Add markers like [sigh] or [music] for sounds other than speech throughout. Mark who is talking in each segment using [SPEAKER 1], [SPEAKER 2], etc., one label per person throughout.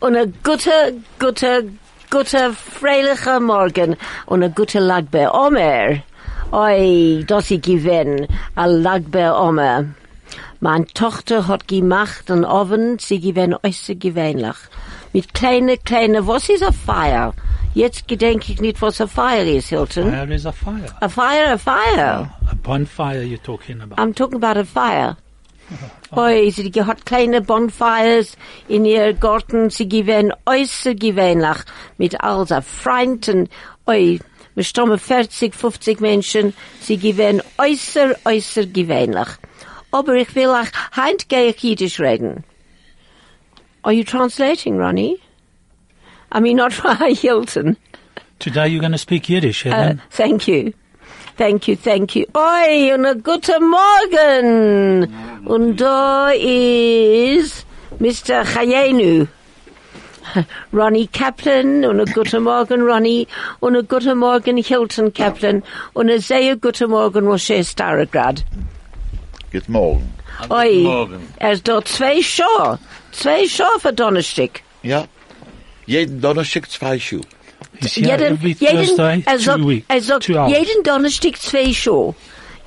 [SPEAKER 1] und ein guter, guter, guter, freilicher Morgen und ein guter Lagbe Omer. Oi, das ich gewinn, a Lagbe Omer. Meine Tochter hat gemacht einen Oven, sie gewinn äußerst gewöhnlich. Mit kleine, kleine, was ist a Feier? Jetzt gedenke ich nicht, was a Feier ist, Hilton.
[SPEAKER 2] Fire is a fire.
[SPEAKER 1] A fire, a fire.
[SPEAKER 2] A bonfire you're talking about.
[SPEAKER 1] I'm talking about a fire. Oi, sie hat kleine Bonfires in ihr Garten, sie gewähnen äußerst gewöhnlich mit all so Freunden. Oi, wir stammen 40, 50 Menschen, sie gewähnen äußer, äußerst gewöhnlich. Aber ich will auch, heint gehe ich Jiddisch reden. Are you translating, Ronnie? I mean, not [laughs] Ryan Hilton.
[SPEAKER 2] Today you're going to speak Yiddish,
[SPEAKER 1] Uh,
[SPEAKER 2] Helen?
[SPEAKER 1] thank you. Thank you, thank you. Oi, und ein guten Morgen. Und da ist Mr. Chayenu. [laughs] Ronnie Kaplan und ein guten Morgen Ronnie und ein guten Morgen Hilton Kaplan und ein sehr guten Morgen Moshe Starograd.
[SPEAKER 3] Guten Morgen.
[SPEAKER 1] Oi,
[SPEAKER 4] Morgen.
[SPEAKER 1] er ist dort zwei Show. Zwei Show für Donnerstag.
[SPEAKER 3] Ja. Jeden Donnerstag zwei Schuhe.
[SPEAKER 2] He's here every Thursday, two weeks,
[SPEAKER 1] sagt,
[SPEAKER 2] two hours.
[SPEAKER 1] jeden Donnerstag zwei Show.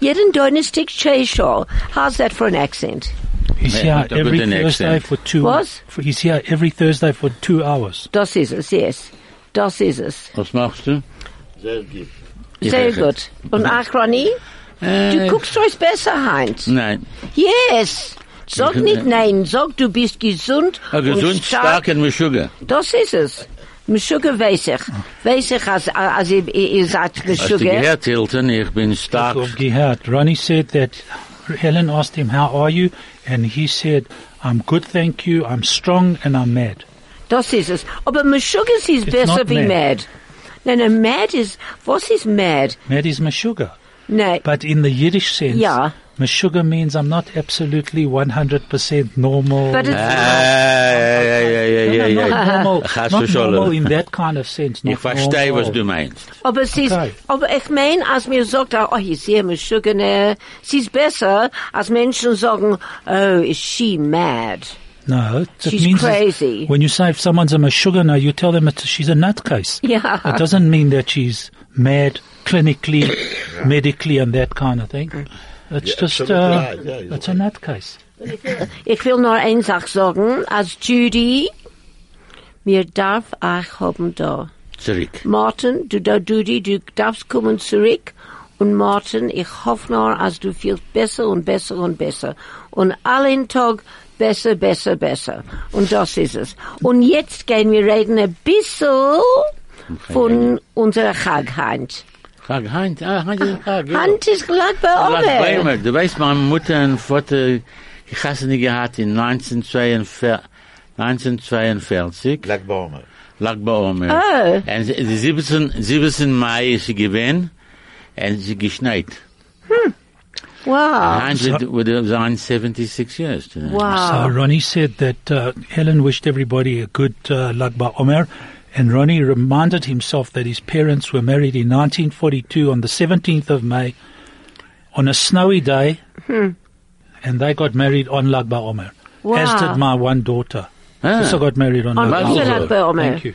[SPEAKER 1] Jeden Donnerstag zwei Show. How's that for an accent?
[SPEAKER 2] He's here every Thursday
[SPEAKER 4] accent.
[SPEAKER 2] for two.
[SPEAKER 1] Was?
[SPEAKER 2] For, he's here every Thursday for two hours.
[SPEAKER 1] Das ist es, yes. Das ist es.
[SPEAKER 4] Was machst du?
[SPEAKER 3] Sehr gut.
[SPEAKER 4] Ich
[SPEAKER 1] Sehr
[SPEAKER 4] rechne.
[SPEAKER 1] gut. Und ach, Ronny, du guckst euch besser, Heinz.
[SPEAKER 4] Nein.
[SPEAKER 1] Yes. Sag nicht nein, sag du bist gesund
[SPEAKER 4] A
[SPEAKER 1] und
[SPEAKER 4] gesund, stark und mit Sugar.
[SPEAKER 1] Das ist es. Mit Sugar weiß ich. Weiß ich, als, als ihr, ihr sagt mit
[SPEAKER 4] Hast du
[SPEAKER 1] Sugar.
[SPEAKER 4] gehört, Hilton? Ich bin stark.
[SPEAKER 2] Of Gehad. Ronnie said that Helen asked him, how are you? And he said, I'm good, thank you. I'm strong and I'm mad.
[SPEAKER 1] Das ist es. Aber mit Sugar ist
[SPEAKER 2] It's
[SPEAKER 1] besser
[SPEAKER 2] not
[SPEAKER 1] wie
[SPEAKER 2] mad.
[SPEAKER 1] mad. Nein, nein, mad ist, was ist mad?
[SPEAKER 2] Mad is Meshuggah.
[SPEAKER 1] Nein,
[SPEAKER 2] But in the Yiddish sense,
[SPEAKER 1] Yeah.
[SPEAKER 2] Meshuggah means I'm not absolutely 100% normal.
[SPEAKER 1] but it's,
[SPEAKER 2] normal, not normal in that kind of sense.
[SPEAKER 4] Ich
[SPEAKER 2] not
[SPEAKER 4] verstehe,
[SPEAKER 2] normal.
[SPEAKER 4] was du meinst.
[SPEAKER 1] Oh, aber es ist,
[SPEAKER 2] Okay.
[SPEAKER 1] Oh, aber ich mein, als mir sagt, oh, ich sehe mit Sugar, ne, es ist besser, als Menschen sagen, oh, is she mad?
[SPEAKER 2] No, it
[SPEAKER 1] She's
[SPEAKER 2] means
[SPEAKER 1] crazy.
[SPEAKER 2] when you say if someone's a Meshuggah, you tell them it's, she's a nutcase.
[SPEAKER 1] Yeah.
[SPEAKER 2] It doesn't mean that she's mad clinically, [coughs] medically, and that kind of thing. Mm. It's just,
[SPEAKER 3] absolutely
[SPEAKER 2] uh,
[SPEAKER 3] right. Yeah,
[SPEAKER 2] it's a nutcase.
[SPEAKER 1] Ich will nur eine Sache sagen, als Judy, mir darf auch haben da.
[SPEAKER 4] Zurück.
[SPEAKER 1] Martin, du da, Judy, du darfst kommen zurück. Und Martin, ich hoffe nur, als du fühlst besser und besser und besser. Und allen Tag besser, besser, besser. Und das ist es. Und jetzt gehen wir reden ein bisschen von unserer Chagheit.
[SPEAKER 4] Frag Heinz. Ah, Heinz ist Frag. ja.
[SPEAKER 1] Hand ist glatt bei
[SPEAKER 4] Lass
[SPEAKER 1] Ober.
[SPEAKER 4] Bäume. Du weißt, meine Mutter und Vater, ich hasse nie gehabt in 1942, 1942,
[SPEAKER 3] Black Bomber.
[SPEAKER 4] Lag BaOmer.
[SPEAKER 1] Oh.
[SPEAKER 4] Und sie- die 17, 17 Mai ist sie gewesen, und sie geschneit.
[SPEAKER 1] Wow.
[SPEAKER 4] Heinz would, would have been 76 years today.
[SPEAKER 2] So
[SPEAKER 1] Wow.
[SPEAKER 2] Ronnie said that uh, Helen wished everybody a good uh, Lag BaOmer, and Ronnie reminded himself that his parents were married in 1942 on the 17th of May, on a snowy day, and they got married on Lag BaOmer. As
[SPEAKER 1] Wow.
[SPEAKER 2] did my one daughter.
[SPEAKER 4] Ah.
[SPEAKER 2] Also got married on,
[SPEAKER 1] On
[SPEAKER 2] Lag
[SPEAKER 4] Mazel
[SPEAKER 1] Lag
[SPEAKER 2] BaOmer.
[SPEAKER 1] BaOmer.
[SPEAKER 2] Thank you.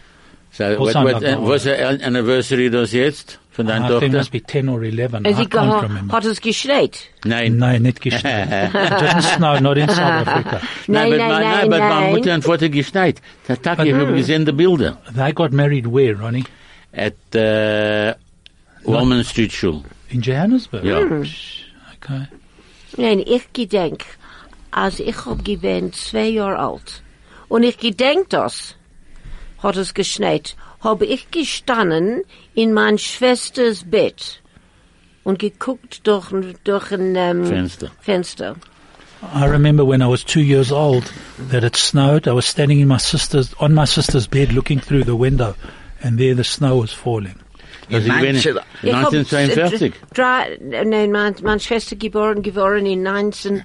[SPEAKER 4] So, what,
[SPEAKER 2] Also
[SPEAKER 4] what, uh,
[SPEAKER 2] BaOmer.
[SPEAKER 4] was the anniversary das jetzt von deiner
[SPEAKER 2] I think ah,
[SPEAKER 4] Tochter?
[SPEAKER 2] must be 10 or 11.
[SPEAKER 1] Es
[SPEAKER 2] I
[SPEAKER 1] ist
[SPEAKER 2] can't
[SPEAKER 1] geha-
[SPEAKER 2] remember.
[SPEAKER 1] hat es geschneit.
[SPEAKER 4] Nein.
[SPEAKER 2] No, not geschneit. It [laughs] didn't snow, not in South [laughs] Africa.
[SPEAKER 1] Nein,
[SPEAKER 4] but
[SPEAKER 1] nein,
[SPEAKER 4] my,
[SPEAKER 1] nein,
[SPEAKER 4] but my
[SPEAKER 1] nein.
[SPEAKER 4] Mutter und Vater geschneit. Der Tag, ich habe gesehen mm. die Bilder.
[SPEAKER 2] They got married where, Ronnie?
[SPEAKER 4] At, uh, Walman Street Schule.
[SPEAKER 2] In Johannesburg?
[SPEAKER 4] Ja. Mm.
[SPEAKER 2] Okay.
[SPEAKER 1] Nein, ich gedenk, als ich hab gewesen zwei Jahre alt. Und ich gedenk das, hat es geschneit, hab ich gestanden in mein Schwesters Bett und geguckt durch, durch ein ähm,
[SPEAKER 4] Fenster.
[SPEAKER 1] Fenster.
[SPEAKER 2] I remember when I was two years old that it snowed. I was standing in my sister's on my sister's bed, looking through the window, and there the snow was falling.
[SPEAKER 4] Also ich bin
[SPEAKER 3] Manche-
[SPEAKER 4] 1942.
[SPEAKER 1] äh, drei, nein, mein, meine Schwester geboren, geboren in 19,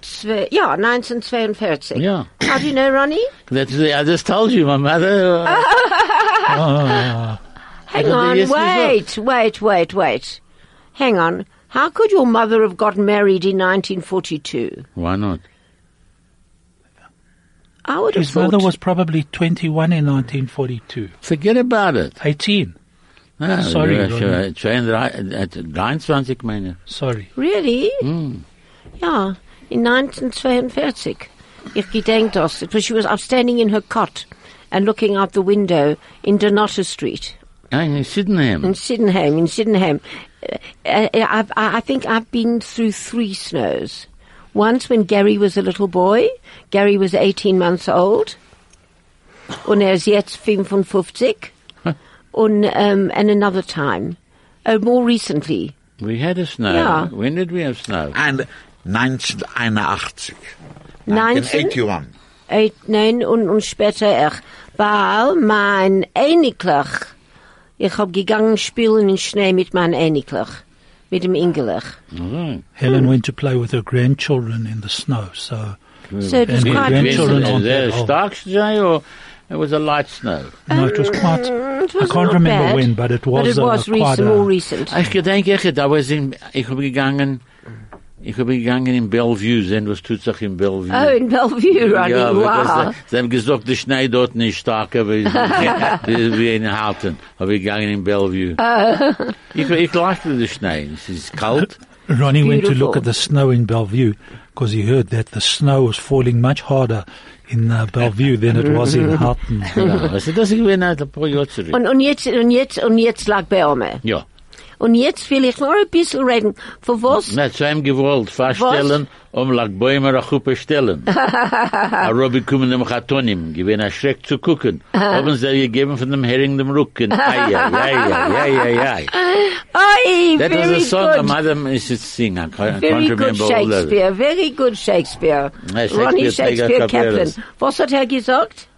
[SPEAKER 1] zwei, ja, 1942.
[SPEAKER 4] Ja.
[SPEAKER 1] How do you know, Ronnie?
[SPEAKER 4] That's, I just told you, my mother. [laughs] uh,
[SPEAKER 2] Oh,
[SPEAKER 1] Hang on,
[SPEAKER 4] they used to
[SPEAKER 1] wait, wait, wait, wait. Hang on. How could your mother have got married in 1942?
[SPEAKER 4] Why not?
[SPEAKER 1] I would have
[SPEAKER 2] His mother was probably 21 in 1942.
[SPEAKER 4] Forget about it.
[SPEAKER 2] 18.
[SPEAKER 4] Ah,
[SPEAKER 2] Sorry,
[SPEAKER 4] ja,
[SPEAKER 2] Ronny.
[SPEAKER 4] 22, äh, 23 meine.
[SPEAKER 2] Sorry.
[SPEAKER 1] Really?
[SPEAKER 4] Hm.
[SPEAKER 1] Ja, in 1942. Ich gedenk das. Because she was up standing in her cot and looking out the window in Donato Street
[SPEAKER 4] Nein, in Sydenham.
[SPEAKER 1] in Sydenham, in Sydenham. Uh, uh, I've, I I think I've been through three snows. Once when Gary was a little boy. Gary was 18 months old. Und er ist jetzt 55. Und, um, and another time. Oh, more recently.
[SPEAKER 4] We had a snow.
[SPEAKER 1] Ja.
[SPEAKER 4] When did we have snow?
[SPEAKER 3] Ein, 1981.
[SPEAKER 1] 19?
[SPEAKER 3] 1981.
[SPEAKER 1] Eight, nein, und, und später ich. Weil mein Einiglich, ich hab gegangen spielen in Schnee mit meinem Einiglich. Mit dem Ingelich.
[SPEAKER 4] Oh,
[SPEAKER 2] Helen went to play with her grandchildren in the snow, so
[SPEAKER 1] So it was quite
[SPEAKER 2] grandchildren
[SPEAKER 1] recent.
[SPEAKER 2] on
[SPEAKER 4] Was there
[SPEAKER 2] that
[SPEAKER 4] a
[SPEAKER 2] old.
[SPEAKER 4] stark snow or it was a light snow?
[SPEAKER 2] no, it was quite.
[SPEAKER 1] It
[SPEAKER 2] I can't remember
[SPEAKER 1] bad,
[SPEAKER 2] when, but it was,
[SPEAKER 1] But it was
[SPEAKER 2] uh,
[SPEAKER 1] recent,
[SPEAKER 2] quite.
[SPEAKER 1] more
[SPEAKER 2] Uh,
[SPEAKER 1] recent.
[SPEAKER 4] Ich gedenke, ich, da was in, ich habe gegangen, ich habe gegangen in Bellevue, sehen, was tut sich in Bellevue.
[SPEAKER 1] Oh, in Bellevue, Ronnie,
[SPEAKER 4] ja,
[SPEAKER 1] wow.
[SPEAKER 4] because sie haben gesagt, der Schnee dort nicht starker wie, [laughs] wie, wie in Houghton. Habe ich gegangen in Bellevue. ich, ich likte den Schnee. Es ist kalt.
[SPEAKER 2] Ronnie went to look at the snow in Bellevue because he heard that the snow was falling much harder in uh, Bellevue than it was in Houghton.
[SPEAKER 4] Ja, also das ist gewesen ein paar Jahre zurück.
[SPEAKER 1] Und, und jetzt, und jetzt, und jetzt lag bei Ome.
[SPEAKER 4] Ja.
[SPEAKER 1] Und jetzt will ich noch ein bisschen reden. Für was?
[SPEAKER 4] Na, zu einem gewollt feststellen, um Lag BaOmer a Chuppe stellen. [laughs] a Robby kommen dem Chatonim, gewinn a Schreck zu gucken. Haben sie gegeben von dem Hering dem Rücken. Ai, ai, ai, ai, ai, ai, ai.
[SPEAKER 1] Oi,
[SPEAKER 4] That
[SPEAKER 1] very
[SPEAKER 4] was a song
[SPEAKER 1] good.
[SPEAKER 4] my mother used to sing. I can't,
[SPEAKER 1] Very
[SPEAKER 4] can't
[SPEAKER 1] good
[SPEAKER 4] remember all of it.
[SPEAKER 1] Shakespeare, very good Shakespeare.
[SPEAKER 4] Ja, Shakespeare
[SPEAKER 1] Ronnie Shakespeare
[SPEAKER 4] ja
[SPEAKER 1] Kaplan.
[SPEAKER 4] Kapellas.
[SPEAKER 1] Was hat er gesagt?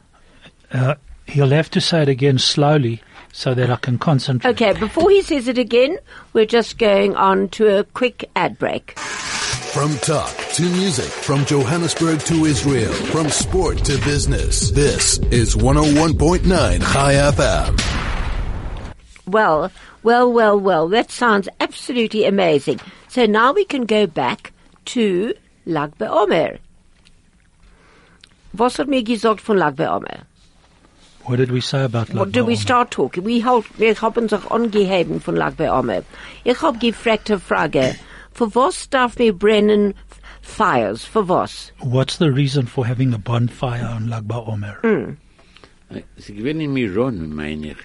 [SPEAKER 2] Uh, he'll have to say it again slowly so that I can concentrate.
[SPEAKER 1] Okay, before he says it again, we're just going on to a quick ad break.
[SPEAKER 5] From talk to music, from Johannesburg to Israel, from sport to business. This is 101.9 Chai FM.
[SPEAKER 1] Well, well, well, well, that sounds absolutely amazing. So now we can go back to Lag BaOmer. Was hat mir gesagt von Lag BaOmer?
[SPEAKER 2] What did we say about
[SPEAKER 1] What do we start talking? We halt, wir haben sich angeheben von Lag BaOmer. Ich hab gefragt eine Frage. Für was darf mir brennen Fires? Für was?
[SPEAKER 2] What's the reason for having a bonfire on Lag BaOmer?
[SPEAKER 1] Mm.
[SPEAKER 4] Sie gewinnen in Miron, meine ich.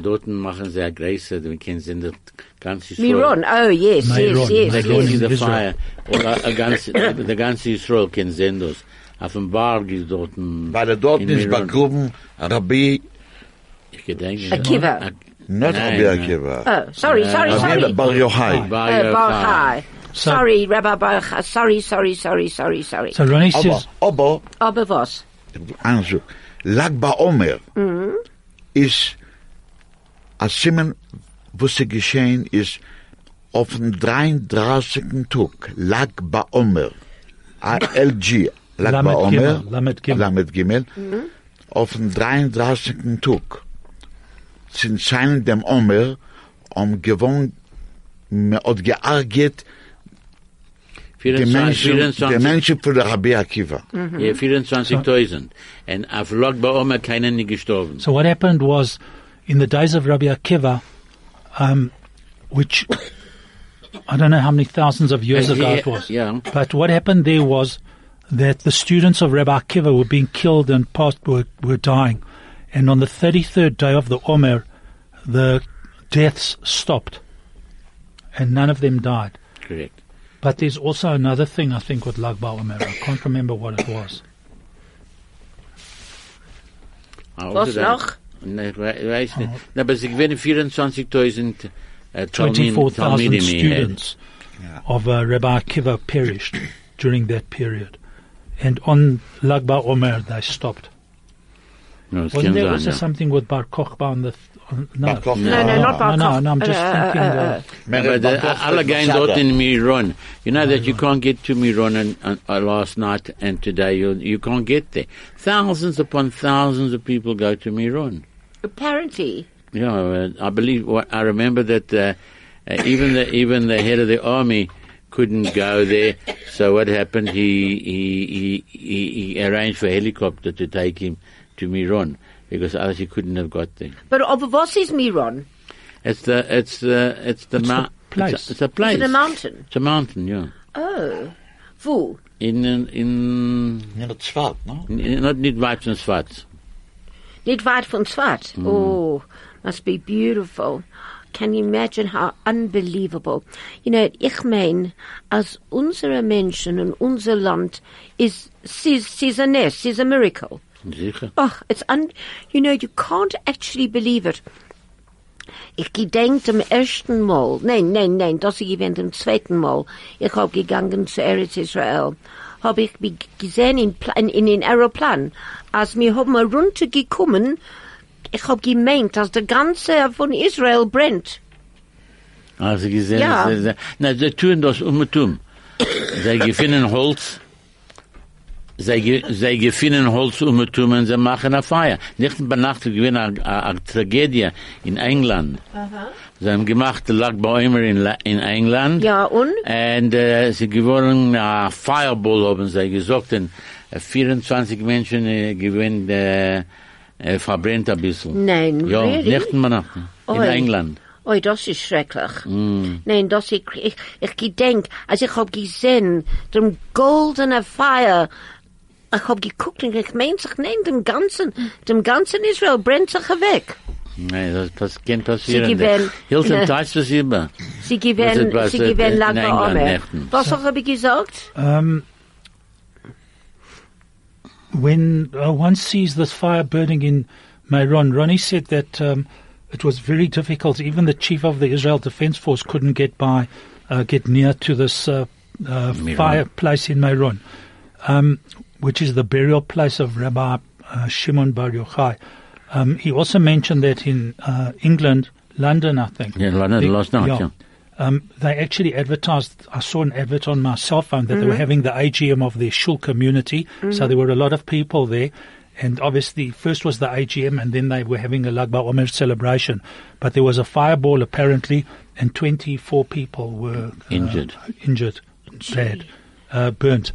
[SPEAKER 4] Dort machen sie eine Größe, wir kennen sie in der ganzen
[SPEAKER 1] Miron, oh yes,
[SPEAKER 2] Miron,
[SPEAKER 1] yes, yes,
[SPEAKER 2] Miron
[SPEAKER 4] can see
[SPEAKER 1] yes.
[SPEAKER 2] in
[SPEAKER 4] the fire. Oder a ganz, der ganze Israel kennt sehen das. Auf dem Berg ist dort ein...
[SPEAKER 3] Weil er dort
[SPEAKER 4] in
[SPEAKER 3] ist
[SPEAKER 4] Miron.
[SPEAKER 3] Rabbi,
[SPEAKER 4] Ich gedenke...
[SPEAKER 1] Akiva.
[SPEAKER 3] Not
[SPEAKER 4] Nein,
[SPEAKER 3] Rabbi. Akiva.
[SPEAKER 1] Oh, sorry, sorry,
[SPEAKER 3] Rabbi
[SPEAKER 1] sorry.
[SPEAKER 3] Bar Yochai.
[SPEAKER 4] Bar
[SPEAKER 1] Bar
[SPEAKER 4] Yochai.
[SPEAKER 1] Sorry, Rabbi Bar Chai. Sorry, sorry, sorry, sorry, sorry.
[SPEAKER 2] So Ronnie
[SPEAKER 3] Aber,
[SPEAKER 2] says,
[SPEAKER 3] aber,
[SPEAKER 1] Aber was?
[SPEAKER 3] also, Lag BaOmer ist ein Simen, was sie geschehen ist, auf dem 33. Tag, Lag BaOmer, LG, Lag
[SPEAKER 2] Lamed
[SPEAKER 3] BaOmer,
[SPEAKER 2] Gimel, Lamed Gimel.
[SPEAKER 3] Lamed Gimel, auf dem 33. Tag, sind seinen dem Omer, um gewohnt, man hat die Menschen, die
[SPEAKER 4] 24
[SPEAKER 3] Menschen für Rabbi Akiva.
[SPEAKER 4] Ja, 24.000. Und auf Lag BaOmer keiner nicht gestorben.
[SPEAKER 2] So what happened was, in the days of Rabbi Akiva, um, which [coughs] I don't know how many thousands of years ago it was,
[SPEAKER 4] yeah.
[SPEAKER 2] but what happened there was that the students of Rabbi Akiva were being killed and past were, were dying, and on the thirty-third day of the Omer, the deaths stopped, and none of them died.
[SPEAKER 4] Correct.
[SPEAKER 2] But there's also another thing I think with Lag BaOmer. I can't remember what it was.
[SPEAKER 1] Was
[SPEAKER 4] also
[SPEAKER 1] noch?
[SPEAKER 4] dann- Nee, ich wei- weiß nicht. Na, aber sie gewinnen 24.000 äh,
[SPEAKER 2] 24,000
[SPEAKER 4] Talmidim hier.
[SPEAKER 2] students of uh, Rabbi Akiva perished during that period. And on Lag BaOmer, they stopped.
[SPEAKER 4] Ja, das
[SPEAKER 2] Wasn't there also
[SPEAKER 4] ja.
[SPEAKER 2] something with Bar Kochba on the... No.
[SPEAKER 3] Bar Kochba.
[SPEAKER 1] No, no, not Bar
[SPEAKER 2] No, no, no, I'm just
[SPEAKER 1] uh, uh,
[SPEAKER 2] thinking...
[SPEAKER 1] uh,
[SPEAKER 2] uh,
[SPEAKER 4] the, alle gehen dort in Miron. You know that you can't get to Miron and, and, uh, last night and today you you can't get there. Thousands upon thousands of people go to Miron.
[SPEAKER 1] Apparently.
[SPEAKER 4] Yeah, uh, I believe. What I remember that uh, uh, even the even the head of the army couldn't go there. So what happened? He he he, he, he arranged for a helicopter to take him to Miron because otherwise he couldn't have got there.
[SPEAKER 1] But over was is Miron?
[SPEAKER 4] It's the it's the it's the
[SPEAKER 2] It's the place.
[SPEAKER 4] It's a, it's a place.
[SPEAKER 1] Is it a mountain?
[SPEAKER 4] It's a mountain. Yeah.
[SPEAKER 1] Oh. Wo?
[SPEAKER 4] In in,
[SPEAKER 3] In der Tzfat, no?
[SPEAKER 4] not nicht weit von Tzfat.
[SPEAKER 1] Nicht weit von Tzfat. Mm. Oh, must be beautiful. Can you imagine how unbelievable? You know, ich mein, als unsere Menschen und unser Land is, is, is a nest, is a miracle.
[SPEAKER 4] Sicher.
[SPEAKER 1] Oh, it's un, you know, you can't actually believe it. Ich gedenk dem ersten Mal, nein, nein, nein, das ich gewinnt dem zweiten Mal. Ich hab gegangen zu Eretz Israel. Hab ich gesehen in, in, in den Aeroplan. Als wir haben runtergekommen, ich hab gemeint, dass der ganze von Israel brennt.
[SPEAKER 4] Also gesehen,
[SPEAKER 1] Ja.
[SPEAKER 4] sie, na, sie tun das um und um. Sie gefinnen Holz, sie, sie gefinnen Holz um und um und sie machen eine Feier. Nicht bei Nacht gewesen eine, eine Tragödie in England. Sie haben gemacht, lag bei immer in, in England.
[SPEAKER 1] Ja, und?
[SPEAKER 4] Und äh, sie geworden äh, Fireball haben sie gesagt, und äh, 24 Menschen äh, gewinnt äh, äh, verbrennt ein bisschen.
[SPEAKER 1] Nein,
[SPEAKER 4] Ja,
[SPEAKER 1] really?
[SPEAKER 4] nicht in Weihnachten. In
[SPEAKER 1] Oi.
[SPEAKER 4] England.
[SPEAKER 1] Oi, das ist schrecklich. Nein, das ich, ich, ich gedenk, als ich hab gesehen, dem goldene Feuer, ich hab geguckt und ich meint sich, nein, dem ganzen, dem ganzen Israel brennt sich weg.
[SPEAKER 4] Nee, das pass kann passieren.
[SPEAKER 1] Sie gewähren-
[SPEAKER 4] Hilton. Teils was immer.
[SPEAKER 1] Sie
[SPEAKER 4] was,
[SPEAKER 1] sie
[SPEAKER 4] äh,
[SPEAKER 1] gewinnen
[SPEAKER 4] in
[SPEAKER 1] lange Arme. Was hab ich gesagt?
[SPEAKER 2] Um, when uh, one sees this fire burning in Meron, Ronnie said that um, it was very difficult. Even the chief of the Israel Defense Force couldn't get by, uh, get near to this uh, uh, fireplace in Meron, um, which is the burial place of Rabbi uh, Shimon Bar Yochai. Um, he also mentioned that in uh, England, London, I think.
[SPEAKER 4] Yeah, London,
[SPEAKER 2] they-
[SPEAKER 4] last night, yeah.
[SPEAKER 2] Um, they actually advertised. I saw an advert on my cell phone that they were having the AGM of their shul community. So there were a lot of people there, and obviously first was the AGM, and then they were having a Lag BaOmer celebration. But there was a fireball apparently, and 24 people were uh,
[SPEAKER 4] Injured.
[SPEAKER 2] injured, bad, uh, burnt.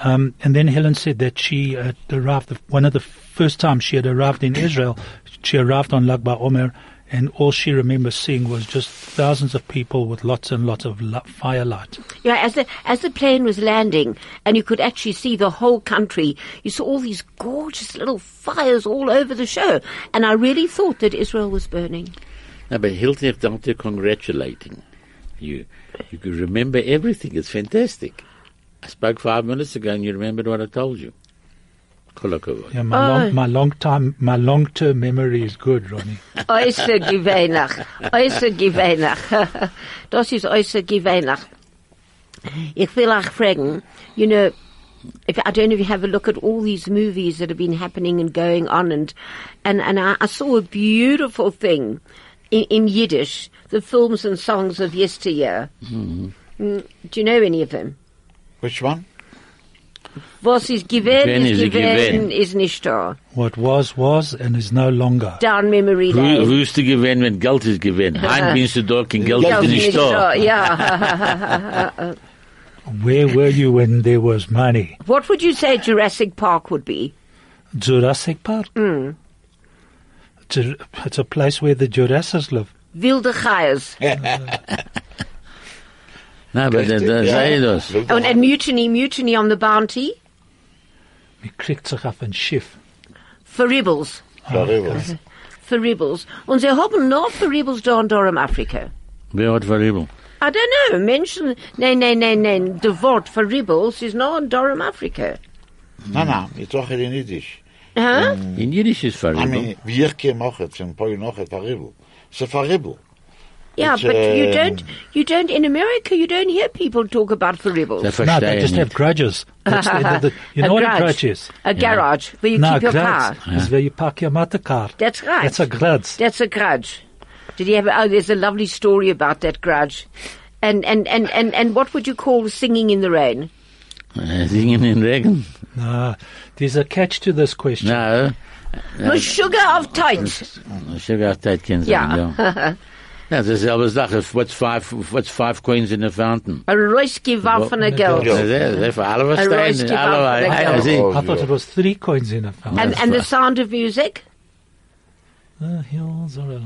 [SPEAKER 2] Um, and then Helen said that she had arrived, the- one of the first times she had arrived in Israel, she arrived on Lag BaOmer, and all she remembers seeing was just thousands of people with lots and lots of firelight.
[SPEAKER 1] Yeah, as the as the plane was landing, and you could actually see the whole country. You saw all these gorgeous little fires all over the show, and I really thought that Israel was burning.
[SPEAKER 4] No, but Hilton is down to congratulating you. You could remember everything. It's fantastic. I spoke five minutes ago and you remembered what I told you. Kolokova.
[SPEAKER 2] Yeah, my,
[SPEAKER 1] Oh.
[SPEAKER 2] long, my long time, my long term memory is good, Ronnie.
[SPEAKER 1] Äußer gewöhnlich. Äußer gewöhnlich. Das ist äußer gewöhnlich. Ich will auch fragen, you know, if, I don't know if you have a look at all these movies that have been happening and going on and, and, and I, I saw a beautiful thing in, in Yiddish, the films and songs of yesteryear. Mm, do you know any of them?
[SPEAKER 3] Which one?
[SPEAKER 1] Was is gewähnt,
[SPEAKER 4] Gewähnt
[SPEAKER 1] is
[SPEAKER 4] ist
[SPEAKER 1] gewähnt,
[SPEAKER 4] gewähnt.
[SPEAKER 1] is nicht da.
[SPEAKER 2] What was, was, and is no longer.
[SPEAKER 1] Down memory
[SPEAKER 4] Wo,
[SPEAKER 1] lane.
[SPEAKER 4] wo ist du gewesen, wenn Geld ist gewesen? Heim bist du da, kein Geld
[SPEAKER 1] Ja,
[SPEAKER 4] ist nicht da.
[SPEAKER 1] yeah. [laughs]
[SPEAKER 2] Where were you when there was money?
[SPEAKER 1] What would you say Jurassic Park would be?
[SPEAKER 2] Jurassic Park? Hmm. It's, a, it's a place where the Jurassics live.
[SPEAKER 1] Wilde Geiers. [laughs]
[SPEAKER 4] Na, aber da, da, sei das.
[SPEAKER 1] Oh, and, and Mutiny, Mutiny on the Bounty.
[SPEAKER 2] Wie kriegt sich auf ein Schiff?
[SPEAKER 1] For Rebels.
[SPEAKER 3] Verrückt.
[SPEAKER 1] For Rebels. Und sie haben noch für Rebels da in Durham, Afrika.
[SPEAKER 4] Wer hat verriebelt?
[SPEAKER 1] I don't know. Menschen, nein, nein, nein, nein. The Wort for Rebels is not in Durham, Afrika.
[SPEAKER 3] Na, na, ich sage in Yiddish.
[SPEAKER 1] Huh?
[SPEAKER 4] In Jiddisch ist
[SPEAKER 3] I mean, wie ich kem auch jetzt, in Polen noch et Verribbel. Es ist Verribbel.
[SPEAKER 1] Yeah,
[SPEAKER 3] It's,
[SPEAKER 1] but you
[SPEAKER 3] um,
[SPEAKER 1] don't, you don't, in America, you don't hear people talk about for Rebels.
[SPEAKER 4] Sie
[SPEAKER 2] No, they just have grudges. [laughs] That's the, the, the, you know what a grudge is?
[SPEAKER 1] A garage where you
[SPEAKER 2] no,
[SPEAKER 1] keep your
[SPEAKER 2] grudge
[SPEAKER 1] car.
[SPEAKER 2] is where you park your motor car.
[SPEAKER 1] That's right.
[SPEAKER 2] That's a grudge.
[SPEAKER 1] That's a grudge. Did you have? Oh, there's a lovely story about that grudge. And and and and and what would you call singing in the rain?
[SPEAKER 4] Äh, Singen in rain.
[SPEAKER 2] No, there's a catch to this question.
[SPEAKER 4] No.
[SPEAKER 1] The sugar of tight.
[SPEAKER 4] Sugar of kennen Sie, ja.
[SPEAKER 1] Yeah. [laughs]
[SPEAKER 4] Ja, das ist dieselbe Sache. What's five, what's five coins in a fountain?
[SPEAKER 1] A rausgeworfene Geld.
[SPEAKER 3] Ja.
[SPEAKER 4] Das ist- das ist für alle was
[SPEAKER 1] Ein
[SPEAKER 4] alle,
[SPEAKER 1] gibt auch
[SPEAKER 4] alle,
[SPEAKER 1] Geld.
[SPEAKER 2] I thought it was three coins in a fountain.
[SPEAKER 1] And, and the sound of music?
[SPEAKER 2] The hills are alive.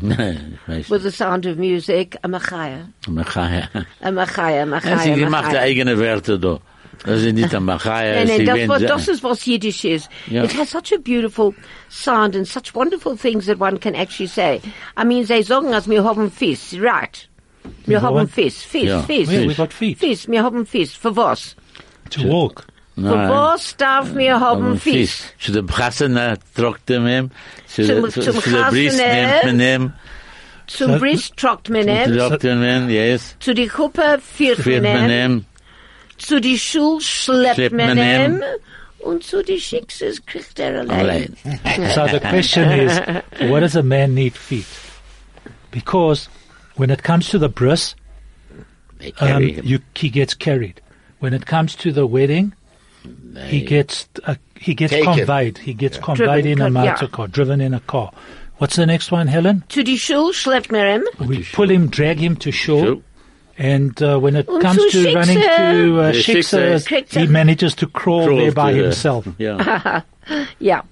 [SPEAKER 4] Nein, ich weiß
[SPEAKER 1] With the sound of music, a machaya.
[SPEAKER 4] nicht. Machaya.
[SPEAKER 1] A machaya,
[SPEAKER 4] Ja, sie
[SPEAKER 1] machaya,
[SPEAKER 4] gemacht
[SPEAKER 1] machaya.
[SPEAKER 4] eigene Werte da. Das ist nicht ein Machaya.
[SPEAKER 1] Nein, nein, das,
[SPEAKER 4] werden
[SPEAKER 1] was,
[SPEAKER 4] sa-
[SPEAKER 1] das ist was Yiddish is.
[SPEAKER 4] Yeah.
[SPEAKER 1] It has such a beautiful sound and such wonderful things that one can actually say. I mean, they sagen, als wir haben Fiss, right? Wir haben
[SPEAKER 2] haben-
[SPEAKER 1] Fiss, Fiss,
[SPEAKER 4] Ja.
[SPEAKER 1] Fiss.
[SPEAKER 2] Yeah, we got feet
[SPEAKER 1] Fiss, wir haben Fiss. Für was?
[SPEAKER 2] to walk.
[SPEAKER 1] Für
[SPEAKER 4] Nein.
[SPEAKER 1] was darf wir haben
[SPEAKER 4] Haben
[SPEAKER 1] Fiss?
[SPEAKER 4] Fisch. Zu dem Chassene trocknet man ihm. Zu
[SPEAKER 1] Zum-
[SPEAKER 4] der- zu-
[SPEAKER 1] zum
[SPEAKER 4] zu der Briest
[SPEAKER 1] Chassene.
[SPEAKER 4] nimmt man ihm.
[SPEAKER 1] Zum
[SPEAKER 2] So-
[SPEAKER 1] Brist trockt man ihn,
[SPEAKER 4] Trocknet man, yes.
[SPEAKER 1] zu die Kuppe führt
[SPEAKER 4] Führt man
[SPEAKER 1] man
[SPEAKER 4] ihm.
[SPEAKER 1] Zu die Schule schleppt
[SPEAKER 4] Schleppt
[SPEAKER 1] man
[SPEAKER 4] man
[SPEAKER 1] ihn
[SPEAKER 4] ihn.
[SPEAKER 1] und zu die Schicksals kriegt er allein.
[SPEAKER 4] Allein. [laughs]
[SPEAKER 2] So the question is, what does a man need feet? Because when it comes to the bris,
[SPEAKER 4] They
[SPEAKER 2] um, you, he gets carried. When it comes to the wedding, he gets uh, he gets
[SPEAKER 3] Taken.
[SPEAKER 2] conveyed. He gets conveyed
[SPEAKER 1] Driven,
[SPEAKER 2] in a
[SPEAKER 1] co- yeah.
[SPEAKER 2] motor car, driven in a car. What's the next one, Helen?
[SPEAKER 1] To the Schule schleppt man ihn,
[SPEAKER 2] We pull him, drag him to shore,
[SPEAKER 4] Sure.
[SPEAKER 2] And uh, when it
[SPEAKER 1] Und
[SPEAKER 2] comes
[SPEAKER 1] zu
[SPEAKER 2] to running to uh,
[SPEAKER 4] The
[SPEAKER 2] Schicksal,
[SPEAKER 4] Schicksal.
[SPEAKER 2] he manages to crawl,
[SPEAKER 4] Crawl
[SPEAKER 2] there by
[SPEAKER 4] to the-
[SPEAKER 2] himself. [laughs]
[SPEAKER 4] Yeah. [laughs]
[SPEAKER 1] Ja.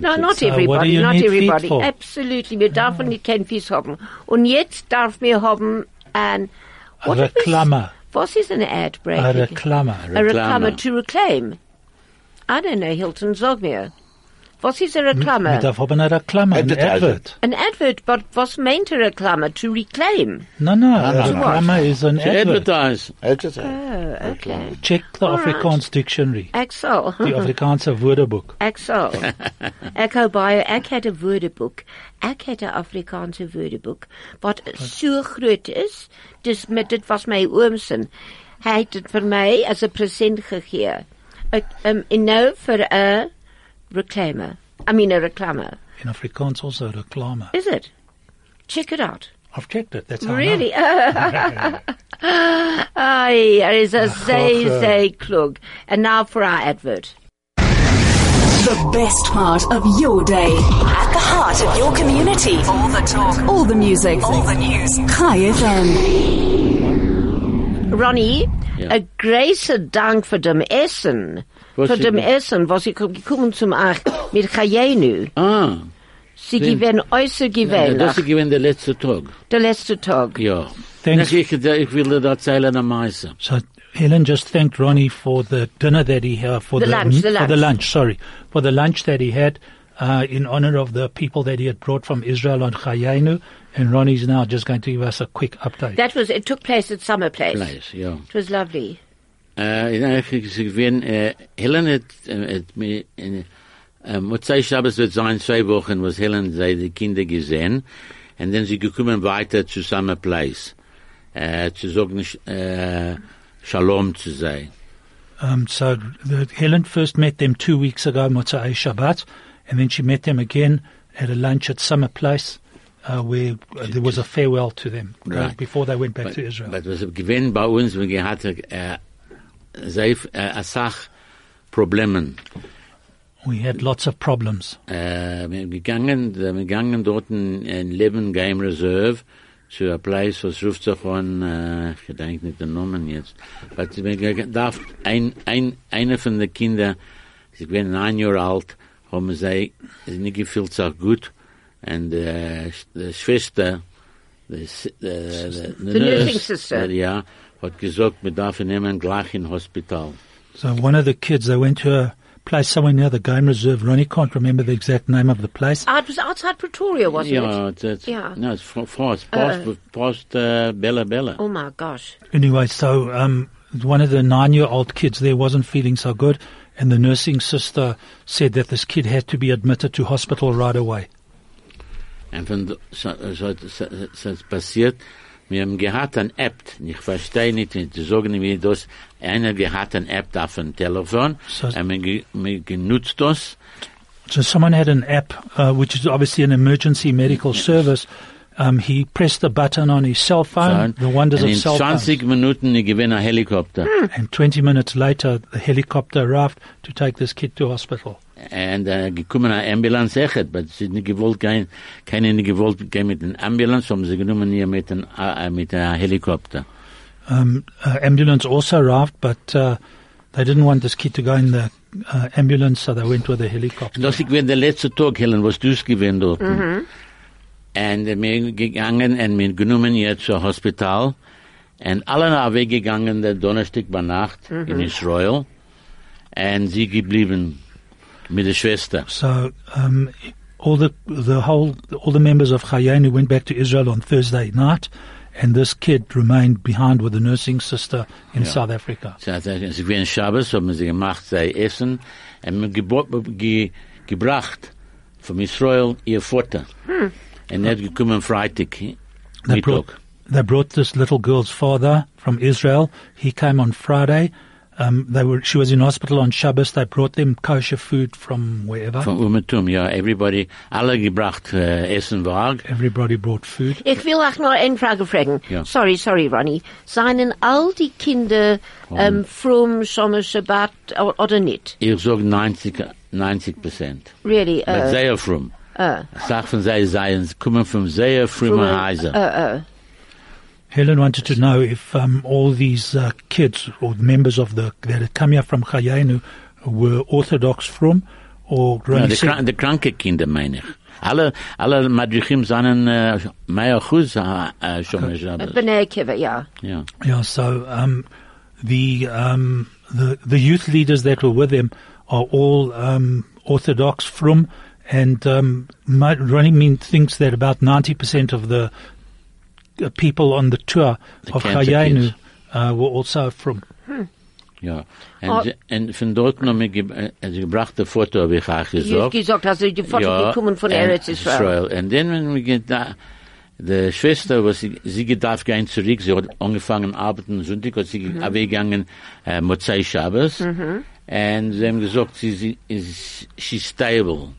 [SPEAKER 1] No, not
[SPEAKER 2] So what do
[SPEAKER 1] everybody,
[SPEAKER 2] you
[SPEAKER 1] not
[SPEAKER 2] need feet
[SPEAKER 1] everybody.
[SPEAKER 2] for?
[SPEAKER 1] Absolutely, wir dürfen nicht kein Fies haben. Und jetzt darf wir haben ein...
[SPEAKER 2] A
[SPEAKER 1] what is-
[SPEAKER 2] reclama,
[SPEAKER 1] Was ist eine ad break?
[SPEAKER 2] a reclama.
[SPEAKER 1] A reclama
[SPEAKER 4] Reclama.
[SPEAKER 1] to reclaim. I don't know, Hilton, sag mir. Was ist a reclama?
[SPEAKER 2] Wir darf haben a reclama, an advert.
[SPEAKER 1] An advert, but was meint a reclama? To reclaim.
[SPEAKER 2] No, no, a
[SPEAKER 3] no.
[SPEAKER 2] reclama is an
[SPEAKER 4] To
[SPEAKER 2] advert.
[SPEAKER 4] advertise.
[SPEAKER 3] Advertise.
[SPEAKER 1] Oh, okay.
[SPEAKER 2] Check the
[SPEAKER 1] All right.
[SPEAKER 2] Afrikaans dictionary,
[SPEAKER 1] Axel.
[SPEAKER 2] die Afrikaanse woordeboek.
[SPEAKER 1] Axel. [laughs] ek hou baie, ek het 'n woordeboek. Ek het 'n Afrikaanse woordeboek wat so groot is, dis met dit was my oomsin. Hy het dit vir my as 'n present gegee. Ek um, en nou vir 'n reclaimer. I mean 'n reclaimer.
[SPEAKER 2] In Afrikaans also reclama.
[SPEAKER 1] Is it? Check it out.
[SPEAKER 2] I've checked it. That's how I know.
[SPEAKER 1] Really? Ai, er is a say
[SPEAKER 2] Ach,
[SPEAKER 1] say klug. And now for our advert.
[SPEAKER 6] The best part of your day. At the heart of your community. All the talk. All the music. All the news. Chai FM.
[SPEAKER 1] Ronnie,
[SPEAKER 4] Ja.
[SPEAKER 1] a großer Dank für dem Essen.
[SPEAKER 4] Was
[SPEAKER 1] für dem Essen, was ich gekommen zum Ach [coughs] mit Chayenu.
[SPEAKER 4] Ah.
[SPEAKER 1] Sie
[SPEAKER 4] Wen?
[SPEAKER 1] gewinnen äußer
[SPEAKER 4] Ja,
[SPEAKER 1] gewählt.
[SPEAKER 4] das ist gewesen der letzte Tag.
[SPEAKER 1] Der letzte Tag.
[SPEAKER 4] Ja.
[SPEAKER 2] Thanks.
[SPEAKER 4] Ich, ich, ich will dir erzählen am meisten.
[SPEAKER 2] So Helen just thanked Ronnie for the dinner that he had for
[SPEAKER 1] The
[SPEAKER 2] the,
[SPEAKER 1] lunch, the
[SPEAKER 2] for the
[SPEAKER 1] lunch.
[SPEAKER 2] lunch. Sorry, for the lunch that he had uh, in honor of the people that he had brought from Israel on Chayenu. And Ronnie's now just going to give us a quick update.
[SPEAKER 1] That was, it took place at Summer Place.
[SPEAKER 4] Fleisch, ja.
[SPEAKER 1] It was lovely.
[SPEAKER 4] Äh, ja, ich, ich, ich äh, Helen hat, äh, Motzei Shabbos wird sein, zwei Wochen, was Helen sei die Kinder gesehen, und dann sie gekommen weiter zu Summer Place, äh, zu sagen, äh, Shalom zu sein.
[SPEAKER 2] Um, so the, Helen first met them two weeks ago, Motzei Shabbat, and then she met them again at a lunch at Summer Place, uh, where uh, there was a farewell to them uh, before they went back
[SPEAKER 4] But,
[SPEAKER 2] to Israel.
[SPEAKER 4] but was gewinn bei uns, wir hatten, sehr, äh, Problemen.
[SPEAKER 2] we had lots of problems.
[SPEAKER 4] Eh, wir gegangen, wir gegangen dort in, in Leben Game Reserve zu a place, was ruft sich eh, an, äh, ich gedenke nicht den Namen jetzt, aber wir ge- darf ein, ein, eine von den Kindern, sie waren neun Jahre alt, haben sie, sie nicht gefühlt sich gut, und die Schwester, die, S- die,
[SPEAKER 1] The nursing sister.
[SPEAKER 4] ja, hat gesagt, wir dürfen nehmen gleich in Hospital.
[SPEAKER 2] So one of the kids, they went to a place somewhere near the game reserve. Ronnie can't remember the exact name of the place.
[SPEAKER 1] Ah, it was outside Pretoria, wasn't
[SPEAKER 4] Ja,
[SPEAKER 1] it?
[SPEAKER 4] it's, it's,
[SPEAKER 1] Yeah.
[SPEAKER 4] no, it's fa- fast, past, past uh, Bela-Bela.
[SPEAKER 1] Oh my gosh.
[SPEAKER 2] Anyway, so um, one of the nine-year-old kids there wasn't feeling so good, and the nursing sister said that this kid had to be admitted to hospital right away.
[SPEAKER 4] Und von, do- so, so, so, so ist passiert, wir haben gehabt ein App, ich verstehe nicht, die sagen wie das, einer gehabt ein App auf dem Telefon,
[SPEAKER 2] So-
[SPEAKER 4] und wir, wir genutzt das,
[SPEAKER 2] So someone had an app, uh, which is obviously an emergency medical service, Um, he pressed the button on his cell phone, the wonders of
[SPEAKER 4] in
[SPEAKER 2] cell phones.
[SPEAKER 4] 20 Minuten ich gewinne ein Helikopter.
[SPEAKER 2] And 20 minutes later, the helicopter arrived to take this kid to hospital.
[SPEAKER 4] Und äh, gekommen eine Ambulance echt, aber sie nicht gewollt gehen, keine nicht gewollt gehen mit einer Ambulance, haben sie genommen hier mit einem äh, mit einem Helikopter.
[SPEAKER 2] Um, uh, ambulance also arrived, but uh, they didn't want this kid to go in the uh, ambulance, so they went with a helicopter.
[SPEAKER 4] Das ich wenn der letzte Tag, Helen, was du es gewinnt dort. Und äh, wir gegangen und wir genommen hier zur Hospital und alle nach weggegangen der Donnerstag bei Nacht in Israel und sie geblieben mit der Schwester.
[SPEAKER 2] So um, all the the whole all the members of Chayenu went back to Israel on Thursday night, and this kid remained behind with the nursing sister in South Africa.
[SPEAKER 4] Sie hat sie wie ein Schabes haben sie gemacht, sei Essen und mir gebot, ge, gebracht vom Israel ihr Vater. Und er hat gekommen Freitag,
[SPEAKER 2] They brought,
[SPEAKER 4] Mittag.
[SPEAKER 2] they brought this little girl's father from Israel. He came on Friday. Um, they were she was in hospital on Shabbos. They brought them kosher food from wherever.
[SPEAKER 4] Von Umetum, ja, everybody, alle gebracht äh, Essen war.
[SPEAKER 2] Everybody brought food.
[SPEAKER 1] Ich will auch noch eine Frage fragen.
[SPEAKER 4] Ja.
[SPEAKER 1] Sorry, sorry, Ronnie. Seien all die Kinder ähm, from Shomer Shabbat o- oder nicht?
[SPEAKER 4] Ich sag 90, 90 Prozent.
[SPEAKER 1] Really?
[SPEAKER 4] But
[SPEAKER 1] Uh,
[SPEAKER 4] sehr frum.
[SPEAKER 1] uh,
[SPEAKER 4] Sag von sei seien, kommen von sehr früher Häuser.
[SPEAKER 1] uh, uh.
[SPEAKER 2] Helen wanted to know if um, all these uh, kids or members of the that had come here from Chayenu were Orthodox from, or
[SPEAKER 4] Ja,
[SPEAKER 2] Ronnie
[SPEAKER 4] die,
[SPEAKER 2] said-
[SPEAKER 4] kranke Kinder, meine ich. Alle, alle Madrichim sind äh, mehr Chuz, schon mal Shabbos.
[SPEAKER 1] B'nai Akiva, ja.
[SPEAKER 4] Ja.
[SPEAKER 2] Yeah, so um, the um, the the youth leaders that were with them are all um, Orthodox from, and um, my, Ronnie Mean thinks that about ninety percent of the uh, people on the tour
[SPEAKER 4] The
[SPEAKER 2] of
[SPEAKER 4] cancer
[SPEAKER 2] Chayenu uh, were also from.
[SPEAKER 4] Ja.
[SPEAKER 1] Ah.
[SPEAKER 4] Und, sie- und von dort noch mir ge also gebracht der Foto, habe ich auch
[SPEAKER 1] Du hast
[SPEAKER 4] gesagt.
[SPEAKER 1] gesagt, also die Vater gekommen von Eretz Israel.
[SPEAKER 4] Und dann, wenn wir gehen da, die Schwester, was sie, sie darf gehen zurück, sie hat angefangen arbeiten, Sonntag hat sie
[SPEAKER 1] Mhm.
[SPEAKER 4] weggegangen, äh, Mozai Shabbos. Und sie haben gesagt, sie, sie ist, she's stable.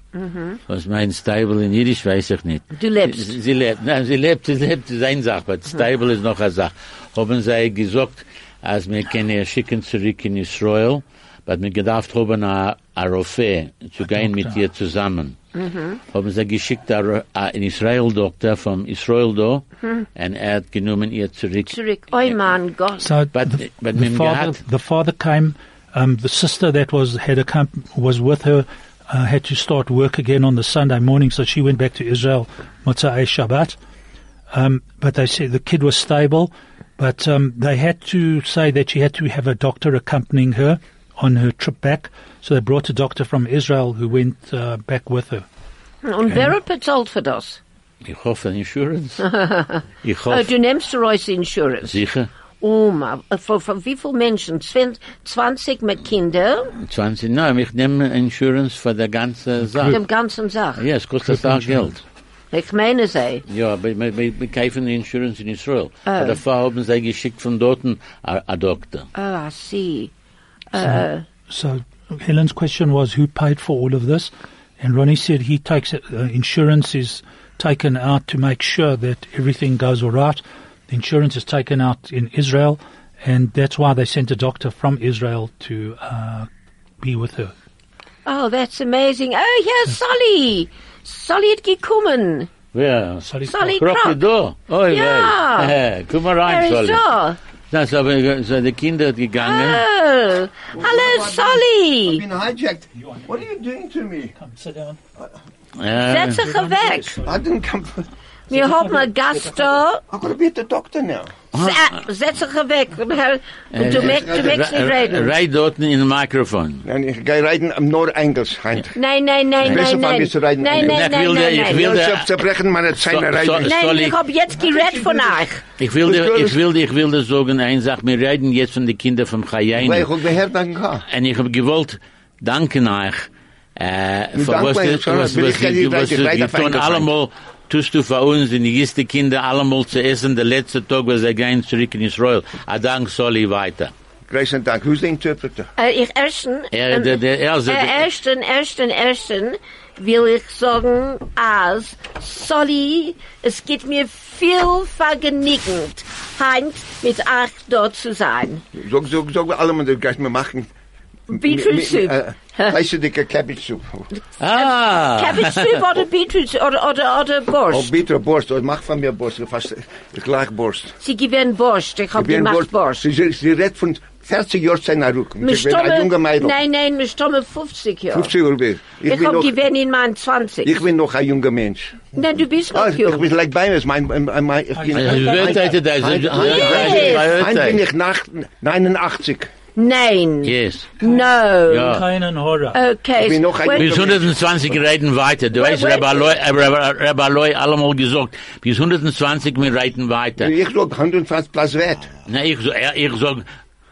[SPEAKER 4] Was meint stable in Jiddisch, weiß ich nicht.
[SPEAKER 1] Mhm. Du lebst.
[SPEAKER 4] Sie, sie lebt, nein, sie lebt, sie lebt, ist eine Sache, aber stable ist noch eine Sache. Haben sie gesagt, als wir können ihr schicken zurück in Israel, aber wir gedacht haben, a, a Rofé, zu gehen mit ihr zusammen. Haben sie geschickt, a, Ro- a, ein Israel-Doktor vom Israel da, und er hat genommen ihr zurück.
[SPEAKER 1] Zurück. Oh mein Gott.
[SPEAKER 2] So
[SPEAKER 4] But-
[SPEAKER 2] the,
[SPEAKER 4] but
[SPEAKER 2] the father, the father came. Um, the sister that was had accom- was with her uh, had to start work again on the Sunday morning, so she went back to Israel Motzai Shabbat. Um, but they said the kid was stable, but um, they had to say that she had to have a doctor accompanying her on her trip back. So they brought a doctor from Israel who went uh, back with her.
[SPEAKER 1] Und wer hat bezahlt für das?
[SPEAKER 4] Ich hoffe, Insurance. [laughs] ich
[SPEAKER 1] Oh,
[SPEAKER 4] hoffe,
[SPEAKER 1] du nimmst raus Insurance.
[SPEAKER 4] sicher.
[SPEAKER 1] Oh, ma, für, für wie viele Menschen? 20 mit Kindern?
[SPEAKER 4] 20, nein, ich nehme Insurance für die ganze Sache.
[SPEAKER 1] Dem ganzen Sache.
[SPEAKER 4] Ja, es kostet auch Geld.
[SPEAKER 1] Ich meine sie.
[SPEAKER 4] Ja, aber wir, wir, wir kaufen die Insurance in Israel. Aber davor haben sie geschickt von dort ein ein Doktor.
[SPEAKER 1] Ah, I see. Uh,
[SPEAKER 2] So Helen's question was who paid for all of this, and Ronnie said he takes it, uh, insurance is taken out to make sure that everything goes all right. The insurance is taken out in Israel, and that's why they sent a doctor from Israel to uh, be with her.
[SPEAKER 1] oh, that's amazing. Oh, here's Solly. Solly hat gekommen.
[SPEAKER 4] Wer?
[SPEAKER 2] Sorry,
[SPEAKER 1] Solly
[SPEAKER 4] Krok
[SPEAKER 1] Krok.
[SPEAKER 4] da. Oi,
[SPEAKER 1] Ja.
[SPEAKER 4] wei. Komm mal rein, Solly.
[SPEAKER 1] da.
[SPEAKER 4] Das aber so die Kinder hat gegangen. Eh?
[SPEAKER 1] Oh, hallo Solly.
[SPEAKER 7] I've been hijacked. What are you doing to me?
[SPEAKER 2] Come sit down.
[SPEAKER 4] Äh,
[SPEAKER 1] Setz dich weg.
[SPEAKER 7] I didn't come.
[SPEAKER 1] Wir haben
[SPEAKER 7] ein Gastro. Aber bitte, Zet
[SPEAKER 1] ze Setz weg. Du möchtest reden.
[SPEAKER 4] Dort in den Mikrofon.
[SPEAKER 7] Nein, ich gehe in Noord-Engels. Nee,
[SPEAKER 1] nein, nein, nein, nein.
[SPEAKER 7] nee.
[SPEAKER 1] Nein, nein, nein, nein.
[SPEAKER 4] Ich zerbrechen.
[SPEAKER 1] Nein, ich habe jetzt von.
[SPEAKER 4] Ik will dir, ich will dir, will reden jetzt von ich gewollt, danken euch. Äh, was, was, was, was, was,
[SPEAKER 7] was,
[SPEAKER 4] was, tust du für uns und die ersten Kinder allemal zu essen, der letzte Tag, was er gehen zurück in Israel. A dank Solly weiter.
[SPEAKER 7] Grace en dank. Who's the interpreter?
[SPEAKER 1] Äh, ich ersten,
[SPEAKER 4] Er, der, der, er,
[SPEAKER 1] äh,
[SPEAKER 4] der,
[SPEAKER 1] ersten, ersten, ersten, will ich sagen, als Solly, es geht mir viel vergnügend, Heinz mit euch dort zu sein.
[SPEAKER 7] Sag, sag, sag allemaal, dat gaan we maken.
[SPEAKER 1] Beetroot soup.
[SPEAKER 7] Uh, Leise dikke cabbage soup.
[SPEAKER 4] Ah.
[SPEAKER 1] Cabbage soup oder Beetroot oder, oder, oder
[SPEAKER 7] Oh,
[SPEAKER 1] Borscht.
[SPEAKER 7] beter borst. Dat mag van meer borst. Vast gelijk borst.
[SPEAKER 1] Sie gewinnen Borscht, ich hab
[SPEAKER 7] Ik ben
[SPEAKER 1] gemacht
[SPEAKER 7] borst.
[SPEAKER 1] Borscht.
[SPEAKER 7] Ze, ze, ze redt van 40 jaar zijn naar ook.
[SPEAKER 1] Wir
[SPEAKER 7] Ik ben een jonge
[SPEAKER 1] stammen,
[SPEAKER 7] meidel.
[SPEAKER 1] nein, nein, wir stammen 50 Jahre.
[SPEAKER 7] 50 jaar weer.
[SPEAKER 1] Ich,
[SPEAKER 7] Ik ben
[SPEAKER 1] hab
[SPEAKER 7] nog,
[SPEAKER 1] gewinnen in meinen 20.
[SPEAKER 7] ik ben nog een jonge mens.
[SPEAKER 1] nein, du bist
[SPEAKER 7] Ah,
[SPEAKER 1] noch
[SPEAKER 7] ik
[SPEAKER 1] jung.
[SPEAKER 7] ben gelijk bij me. is Mijn, mijn, mijn, ik ben,
[SPEAKER 4] Also, wer täte das?
[SPEAKER 7] Hein-
[SPEAKER 1] Yes.
[SPEAKER 7] Hein bin ich nach 89.
[SPEAKER 1] Nein.
[SPEAKER 4] Yes.
[SPEAKER 1] No.
[SPEAKER 4] Ja.
[SPEAKER 2] Keinen Horror.
[SPEAKER 1] Okay.
[SPEAKER 7] Ich bin noch ein
[SPEAKER 1] Wait-
[SPEAKER 4] Bis 120 reiten weiter. Du weißt. Rabbi Loy, äh, allemal gesagt, bis 120 wir reiten weiter.
[SPEAKER 7] Ich sag 150 plus wert.
[SPEAKER 4] Na, ich, so- äh, ich sag,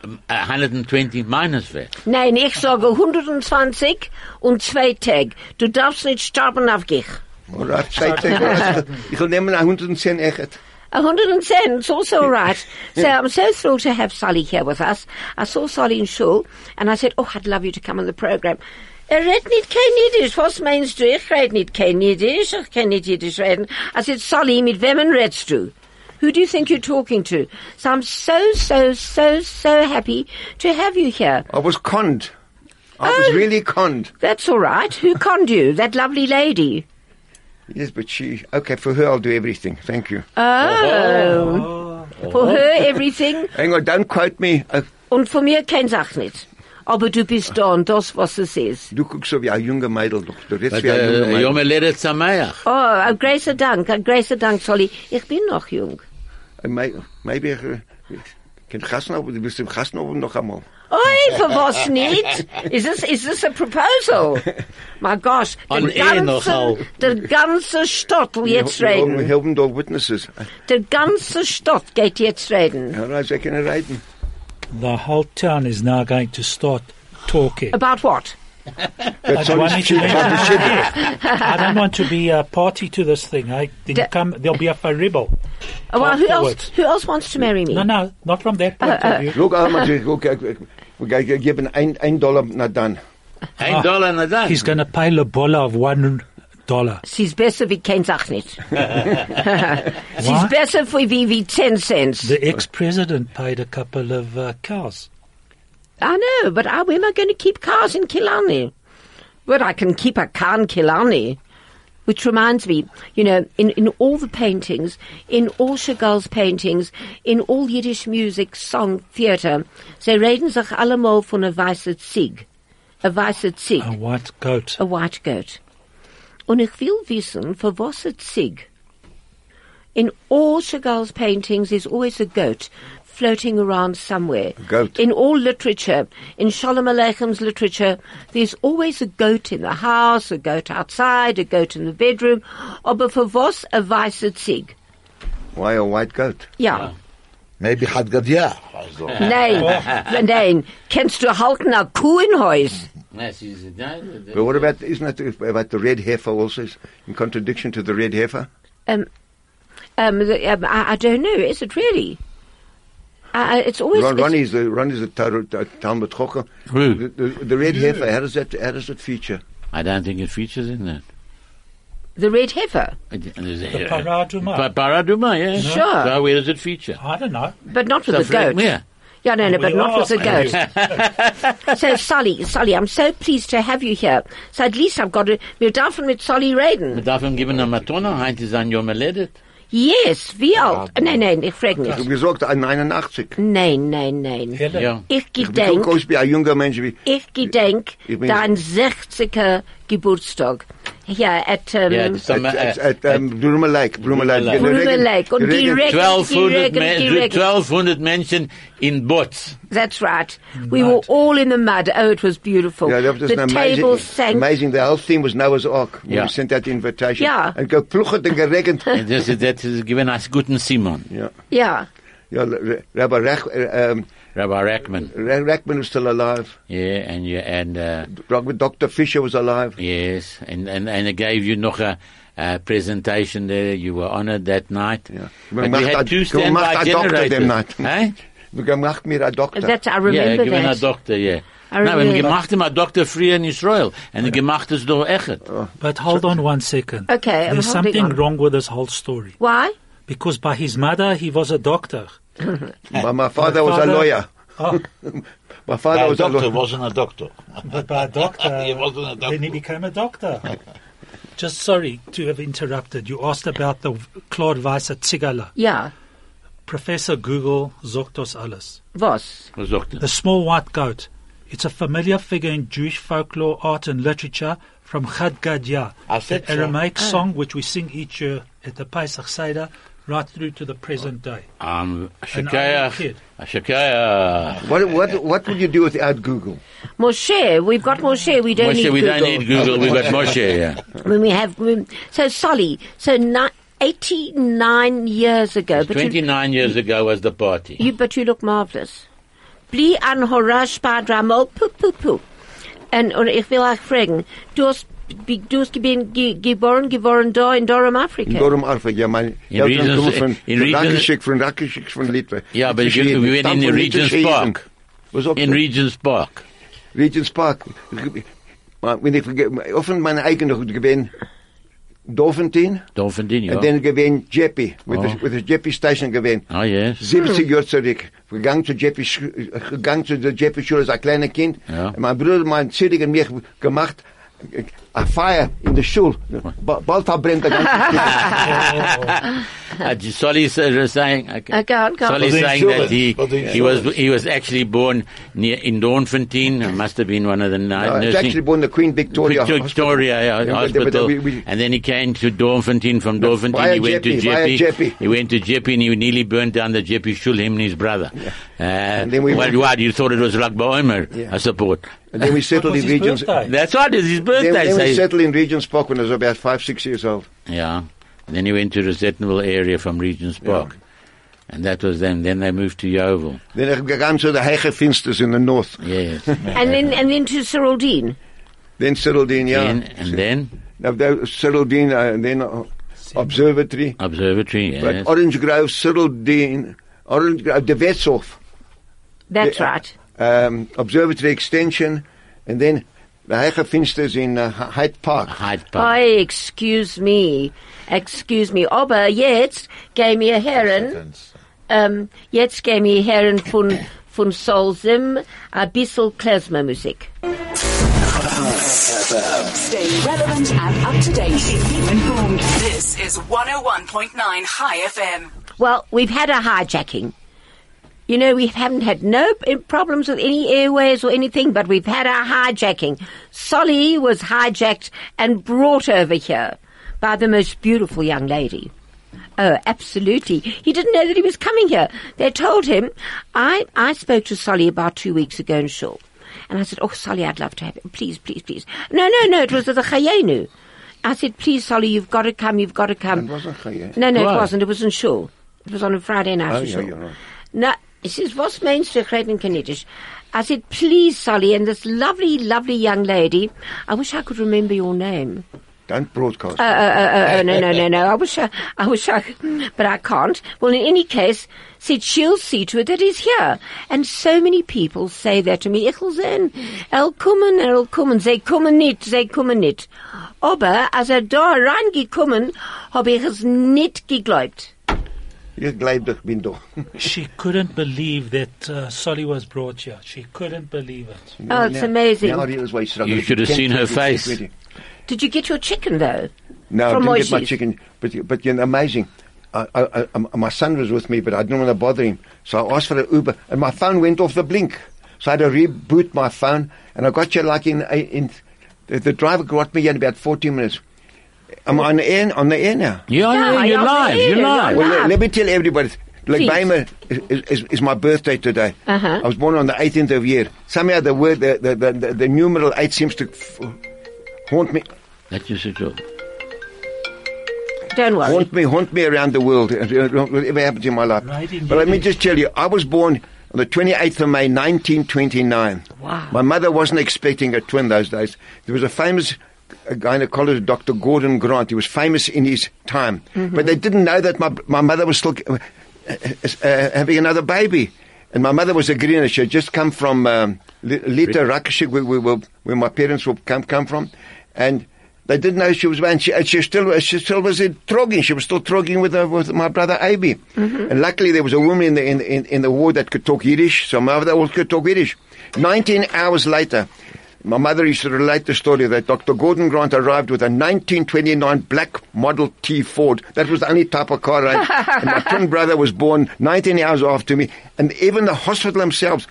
[SPEAKER 4] ähm, äh, 120 meines wert.
[SPEAKER 1] Nein, ich sage 120 und zwei Tage. Du darfst nicht sterben auf dich.
[SPEAKER 7] Oder Zeit, [laughs] ich will nehmen 110 echt.
[SPEAKER 1] 110, it's also right. [laughs] So I'm so thrilled to have Solly here with us. I saw Solly in shul, and I said, oh, I'd love you to come on the program. Er redt nicht kein Jiddisch. Was meinst du? Ich red nicht kein Jiddisch. Ich kann nicht Jiddisch reden. I said, Solly, mit wem redst du? Who do you think you're talking to? So I'm so, so, so, so happy to have you here.
[SPEAKER 7] I was conned. I was
[SPEAKER 1] Oh.
[SPEAKER 7] really conned.
[SPEAKER 1] That's all right. Who conned you? That lovely lady.
[SPEAKER 7] Yes, but she, okay, for her I'll do everything. Thank you.
[SPEAKER 1] Oh. For her, everything. [laughs]
[SPEAKER 7] Hang on, don't quote me. Uh,
[SPEAKER 1] Und von mir kein Sach nicht. Aber du bist da und das, was es ist.
[SPEAKER 7] du guckst so wie ein junger Mädel doch. Du redest
[SPEAKER 4] But,
[SPEAKER 7] wie ein junger Mädel.
[SPEAKER 4] Yom Leret Sameach.
[SPEAKER 1] Oh, ein großer Dank, ein großer Dank, Solly. Ich bin noch jung.
[SPEAKER 7] Uh, may- Maybe ich kann Gassen aber du bist im Gassen oben noch einmal.
[SPEAKER 1] Oi, für was nicht? Is this, is this a proposal? My gosh.
[SPEAKER 4] An
[SPEAKER 1] der
[SPEAKER 4] noch all.
[SPEAKER 1] der ganze Stadt will jetzt
[SPEAKER 7] Wir haben- wir haben da Witnesses.
[SPEAKER 1] Der ganze Stadt geht jetzt reden.
[SPEAKER 7] Ja, sie können reden.
[SPEAKER 2] The whole town is now going to start talking.
[SPEAKER 1] About what?
[SPEAKER 7] That's
[SPEAKER 2] I
[SPEAKER 7] all
[SPEAKER 2] wanted
[SPEAKER 7] it's
[SPEAKER 2] to
[SPEAKER 7] about the.
[SPEAKER 2] I don't want to be a party to this thing. I then
[SPEAKER 1] Da-
[SPEAKER 2] come. There'll be a faribble.
[SPEAKER 1] Oh, well, who else, who else wants to marry me?
[SPEAKER 2] No, no, not from that point of view.
[SPEAKER 7] Look, I'm uh, wir geben ein, ein Dollar na dann.
[SPEAKER 4] Ein Dollar na dann.
[SPEAKER 2] He's going to pay Lobola of one dollar.
[SPEAKER 1] Sie ist besser wie kein Sach nicht. [laughs] Sie ist
[SPEAKER 2] What?
[SPEAKER 1] besser für wie, wie 10 Cents.
[SPEAKER 2] The ex-president paid a couple of uh, cows.
[SPEAKER 1] I know, but how am I going to keep cars in Killarney? But I can keep a car in Killarney. Which reminds me, you know, in, in all the paintings, in all Chagall's paintings, in all Yiddish music, song, theatre, sie reden sich allemal von a weiße Zig. A weiße Zig.
[SPEAKER 2] A white goat.
[SPEAKER 1] a white goat. Und ich will wissen, für was a Zig? In all Chagall's paintings, there's always a goat floating around somewhere.
[SPEAKER 7] Goat.
[SPEAKER 1] In all literature, in Shalom Aleichem's literature, there's always a goat in the house, a goat outside, a goat in the bedroom. Aber für was a weiße Zig?
[SPEAKER 7] Why a white goat?
[SPEAKER 1] Ja.
[SPEAKER 3] Maybe Had Gadia. Also. [laughs]
[SPEAKER 1] Nein, [laughs] nein. Kennst du halten a Kuh in Haus?
[SPEAKER 4] Na, sie ist- da- da-
[SPEAKER 7] But what about, isn't it about the red heifer also, in contradiction to the red heifer?
[SPEAKER 1] Um, um, the, um I, I don't know. Is it really? Uh, it's always.
[SPEAKER 7] Ron,
[SPEAKER 1] it's-
[SPEAKER 7] Ronnie's the, Ronnie's the Tar- Tar- Talmid Chacham.
[SPEAKER 4] Who?
[SPEAKER 7] The, the, the red heifer, how does that, how does it feature?
[SPEAKER 4] I don't think it features in that.
[SPEAKER 1] the red heifer,
[SPEAKER 2] The
[SPEAKER 4] The
[SPEAKER 2] parah adumah.
[SPEAKER 4] Paraduma, yeah.
[SPEAKER 1] Sure.
[SPEAKER 4] So where does it feature?
[SPEAKER 2] I don't know.
[SPEAKER 1] but not with
[SPEAKER 4] So
[SPEAKER 1] the goat.
[SPEAKER 4] Where?
[SPEAKER 1] Yeah, no, no, but not with the goat. [laughs] so, Solly, Solly, I'm so pleased to have you here. So at least I've got to. Wir dürfen mit Solly
[SPEAKER 4] Man
[SPEAKER 1] reden.
[SPEAKER 4] darf ihm geben eine Matona, heint ist ein Yom Ledet.
[SPEAKER 1] Yes, wie alt? Nein, nein, ich frage
[SPEAKER 7] Ich
[SPEAKER 1] nicht.
[SPEAKER 7] gesagt, ein 89.
[SPEAKER 1] Nein, nein, nein.
[SPEAKER 4] Ja.
[SPEAKER 1] Ich
[SPEAKER 7] Ich bin
[SPEAKER 1] gedenk,
[SPEAKER 7] aus wie ein junger Mensch. Wie,
[SPEAKER 1] ich gedenk
[SPEAKER 7] Ich bin-
[SPEAKER 1] dein 60er Geburtstag. Hier at, um,
[SPEAKER 4] Ja, das ist
[SPEAKER 7] at,
[SPEAKER 4] äh,
[SPEAKER 7] at, at um, Bruma Lake. Bruma Lake.
[SPEAKER 4] Lake.
[SPEAKER 1] Bruma Lake. Und die Regen,
[SPEAKER 4] 1200,
[SPEAKER 1] Regen,
[SPEAKER 4] Men- 1200 Menschen in Bots.
[SPEAKER 1] That's right. We were all in the mud. Oh, it was beautiful.
[SPEAKER 7] Yeah, that was
[SPEAKER 1] the
[SPEAKER 7] an
[SPEAKER 1] table
[SPEAKER 7] amazing,
[SPEAKER 1] sank.
[SPEAKER 7] amazing. The whole theme was Noah's Ark. When
[SPEAKER 4] Yeah.
[SPEAKER 7] we sent out the invitation.
[SPEAKER 1] Yeah.
[SPEAKER 7] And go pluchert and geregend.
[SPEAKER 4] Und [laughs] Das ist, das ist guten Simon.
[SPEAKER 7] yeah.
[SPEAKER 1] Yeah.
[SPEAKER 7] Yeah, Rabbi Rech, uh, um,
[SPEAKER 4] Rabbi Rackman.
[SPEAKER 7] Ra- Rackman was still alive.
[SPEAKER 4] Yeah, and you, and, uh,
[SPEAKER 7] Dr. Fisher was alive.
[SPEAKER 4] yes, and, and, and I gave you noch a, a presentation there. You were honored that night.
[SPEAKER 7] Yeah.
[SPEAKER 4] But we had
[SPEAKER 7] a-
[SPEAKER 4] two standby
[SPEAKER 7] a doctor
[SPEAKER 4] generators. Eh?
[SPEAKER 7] We gemacht mir a doctor.
[SPEAKER 1] That I remember Yeah,
[SPEAKER 4] given a doctor, yeah.
[SPEAKER 1] I
[SPEAKER 4] Nein, wenn gemacht ihm ein Doktor früher in Israel. Und er gemacht es doch echt.
[SPEAKER 2] But hold on one second.
[SPEAKER 1] Okay, I'm
[SPEAKER 2] There's something
[SPEAKER 1] on.
[SPEAKER 2] wrong with this whole story.
[SPEAKER 1] Why?
[SPEAKER 2] Because by his mother, he was a doctor. [laughs]
[SPEAKER 7] My, my father was a lawyer.
[SPEAKER 2] Oh, [laughs]
[SPEAKER 7] My father
[SPEAKER 3] A
[SPEAKER 7] was a
[SPEAKER 3] doctor
[SPEAKER 7] lawyer.
[SPEAKER 3] wasn't a doctor.
[SPEAKER 2] but by a doctor, [laughs]
[SPEAKER 3] He wasn't a doctor.
[SPEAKER 2] then he became a doctor. Just sorry to have interrupted. You asked about the Claude Weiser at Zigala.
[SPEAKER 1] Yeah.
[SPEAKER 2] Professor Google sagt das alles.
[SPEAKER 1] Was?
[SPEAKER 4] Was sagt?
[SPEAKER 2] The small white goat. It's a familiar figure in Jewish folklore, art, and literature from Chad Gadya,
[SPEAKER 3] I
[SPEAKER 2] the
[SPEAKER 3] said so.
[SPEAKER 2] Aramaic oh. song which we sing each year at the Pesach Seder, right through to the present day.
[SPEAKER 4] Um,
[SPEAKER 2] An
[SPEAKER 4] Shekayach.
[SPEAKER 2] old kid.
[SPEAKER 4] Shekayach.
[SPEAKER 7] What, what, what would you do without Google?
[SPEAKER 1] Moshe, we've got Moshe. We don't
[SPEAKER 4] Moshe,
[SPEAKER 1] need
[SPEAKER 4] we
[SPEAKER 1] Google.
[SPEAKER 4] don't need Google. We've got Moshe, yeah. [laughs]
[SPEAKER 1] When we have when, so Solly. So ni- eighty-nine years ago, but you,
[SPEAKER 4] 29 years ago was the party.
[SPEAKER 1] you but you look marvelous. Bli an horash. En und ich will euch fragen, du hast wie- du hast geben- ge- geboren geboren da in Durham, Afrika.
[SPEAKER 7] In Durham, Afrika. Ja, meine
[SPEAKER 4] In
[SPEAKER 7] Eltern
[SPEAKER 4] Regents-
[SPEAKER 7] kommen von
[SPEAKER 4] in Regents-
[SPEAKER 7] Rakischik, von Rakischik, von Litwe.
[SPEAKER 4] Ja, aber
[SPEAKER 7] Das
[SPEAKER 4] you-
[SPEAKER 7] ist jeden.
[SPEAKER 4] we went
[SPEAKER 7] Stamm
[SPEAKER 4] in the
[SPEAKER 7] von
[SPEAKER 4] Regents
[SPEAKER 7] Litwische
[SPEAKER 4] Park.
[SPEAKER 7] Jeden. Was ob
[SPEAKER 4] In Regent's Park.
[SPEAKER 7] Regents Park. Wenn ich verge- offen meine eigene gewesen, Dolphintin,
[SPEAKER 4] Dolphin, ja.
[SPEAKER 7] und dann gewesen Jeppe, with,
[SPEAKER 4] Oh.
[SPEAKER 7] the, with the Jeppe Station gewesen.
[SPEAKER 4] Oh, yes.
[SPEAKER 7] 70 Jahre zurück. Gegangen zu Jeppe, Sch- gegangen zu der Jeppe Schule als ein kleiner Kind.
[SPEAKER 4] Ja.
[SPEAKER 7] Und Mein Bruder, mein Zedig und mich gemacht, a fire in the Schule. Ba- Bald verbrennt der ganze [laughs]
[SPEAKER 4] Uh, Solly is uh, saying, okay.
[SPEAKER 1] Go on, go on.
[SPEAKER 4] Solly is saying that he,
[SPEAKER 3] Was
[SPEAKER 4] he was, he was actually born near, in Doornfontein. It must have been one of the ni-
[SPEAKER 7] Uh, it's
[SPEAKER 4] nursing.
[SPEAKER 7] actually born the Queen Victoria.
[SPEAKER 4] Victoria, Victoria yeah,
[SPEAKER 7] Yeah, but-
[SPEAKER 4] Hospital,
[SPEAKER 7] but we- we-
[SPEAKER 4] and then he came to Doornfontein. From Doornfontein,
[SPEAKER 7] via
[SPEAKER 4] he went to
[SPEAKER 7] Jeppe, via
[SPEAKER 4] Jeppe.
[SPEAKER 7] Jeppe.
[SPEAKER 4] He went to Jeppe, and he nearly burned down the Jeppe Shul. Him and his brother. Uh,
[SPEAKER 7] then we
[SPEAKER 4] well,
[SPEAKER 7] went-
[SPEAKER 4] what you thought it was Lag BaOmer?
[SPEAKER 7] Yeah.
[SPEAKER 4] I support.
[SPEAKER 7] And then we settled
[SPEAKER 2] was
[SPEAKER 7] in
[SPEAKER 2] his
[SPEAKER 7] Regents.
[SPEAKER 2] birthday?
[SPEAKER 4] That's what it's his birthday.
[SPEAKER 7] Then, then we
[SPEAKER 4] say-
[SPEAKER 7] settled in Regents Park when I was about five, six years old.
[SPEAKER 4] Yeah. And then he went to Rosettenville area from Regent's Park. And that was them. Then they moved to Yeoville.
[SPEAKER 7] Then I gegaan to the Heiche Finsters in the north.
[SPEAKER 4] Yes. [laughs]
[SPEAKER 1] and then and then to Cyrildene.
[SPEAKER 7] Then settled in, yeah.
[SPEAKER 4] Then, and then
[SPEAKER 7] Now, they settled in, uh, and then uh, Observatory.
[SPEAKER 4] Observatory.
[SPEAKER 7] But
[SPEAKER 4] Yes.
[SPEAKER 7] Orange Grove, settled in, Orange Grove, the Wetshof.
[SPEAKER 1] That's
[SPEAKER 7] Yeah.
[SPEAKER 1] right.
[SPEAKER 7] Um, Observatory Extension, and then the Heiche Finsters in uh, Hyde Park.
[SPEAKER 4] Hyde Park.
[SPEAKER 1] Oh, excuse me, excuse me. Aber jetzt geh mir Herren, ähm, jetzt geh mir Herren von von Solsim a bissel Klezmermusik.
[SPEAKER 6] Stay relevant and up to date. Keep informed. This is 101.9 Chai FM.
[SPEAKER 1] Well, we've had a hijacking. You know, we haven't had no eh, problems with any airways or anything, but we've had our hijacking. Solly was hijacked and brought over here by the most beautiful young lady. Oh, absolutely. He didn't know that he was coming here. They told him. I, I spoke to Solly about two weeks ago in Shul. And I said, oh, Solly, I'd love to have him. Please, please, please. No, no, no, it was at the Chayenu. I said, please, Solly, you've got to come, you've got to come.
[SPEAKER 7] It wasn't Chayenu.
[SPEAKER 1] No, no,
[SPEAKER 4] Why?
[SPEAKER 1] it wasn't. It was in Shul. It was on a Friday night
[SPEAKER 7] Oh, yeah, you're right.
[SPEAKER 1] No, he says, what's meinst du, in Canadisch? I said, please, Sally, and this lovely, lovely young lady, I wish I could remember your name.
[SPEAKER 7] Don't broadcast.
[SPEAKER 1] Uh, uh, uh, uh, no, no, no, no. [laughs] I wish I, I wish I, but I can't. Well, in any case, said she'll see to it that he's here. And so many people say that to me. Ich will sehen, er kommen, er kommen. Sie kommen nicht, sie kommen nicht. Aber als er da reingekommen, habe ich es nicht geglaubt.
[SPEAKER 7] Ich glaube, ich bin da. [laughs]
[SPEAKER 2] She couldn't believe that uh, Solly was brought here. She couldn't believe it.
[SPEAKER 1] Oh, it's amazing.
[SPEAKER 7] Now I realize why he's.
[SPEAKER 4] You should have seen her face.
[SPEAKER 1] Did you get your chicken though?
[SPEAKER 7] No,
[SPEAKER 1] From
[SPEAKER 7] I didn't get my chicken, but but you know, amazing. I, I, I, my son was with me, but I didn't want to bother him, so I asked for an Uber, and my phone went off the blink. So I had to reboot my phone, and I got you like in in. The, the driver got me in about 14 minutes. Am on the air? On the air now?
[SPEAKER 4] Yeah,
[SPEAKER 1] Yeah,
[SPEAKER 4] yeah, you're
[SPEAKER 1] yeah,
[SPEAKER 4] live. You're
[SPEAKER 1] yeah.
[SPEAKER 4] live.
[SPEAKER 7] Well, let, let me tell everybody. Like
[SPEAKER 1] Please.
[SPEAKER 7] BaOmer is, is, is my birthday today.
[SPEAKER 1] Uh-huh.
[SPEAKER 7] I was born on the 18th of year. Somehow the word, the, the, the, the, the numeral 8 seems to f- haunt me.
[SPEAKER 4] That's just a joke.
[SPEAKER 1] Don't worry.
[SPEAKER 7] haunt me, haunt me around the world. uh, uh, Whatever happens in my life.
[SPEAKER 2] Right, indeed.
[SPEAKER 7] but let me just tell you, I was born on the 28th of May, 1929.
[SPEAKER 1] Wow.
[SPEAKER 7] My mother wasn't expecting a twin those days. There was a famous uh, gynecologist, Dr. Gordon Grant. He was famous in his time. But they didn't know that my, my mother was still uh, uh, uh, having another baby. And my mother was a greener. She had just come from um, Lita Rakashik, where, where, where, where my parents were come, come from. And they didn't know she was and she, and she still she still was in trogging. She was still trogging with uh, with my brother Abi. And luckily there was a woman in the in, in, in the ward that could talk Yiddish, so my mother also could talk Yiddish. Nineteen hours later, my mother used to relate the story that Dr. Gordon Grant arrived with a 1929 black Model T Ford. That was the only type of car I had. and my twin brother was born 19 hours after me. And even the hospital themselves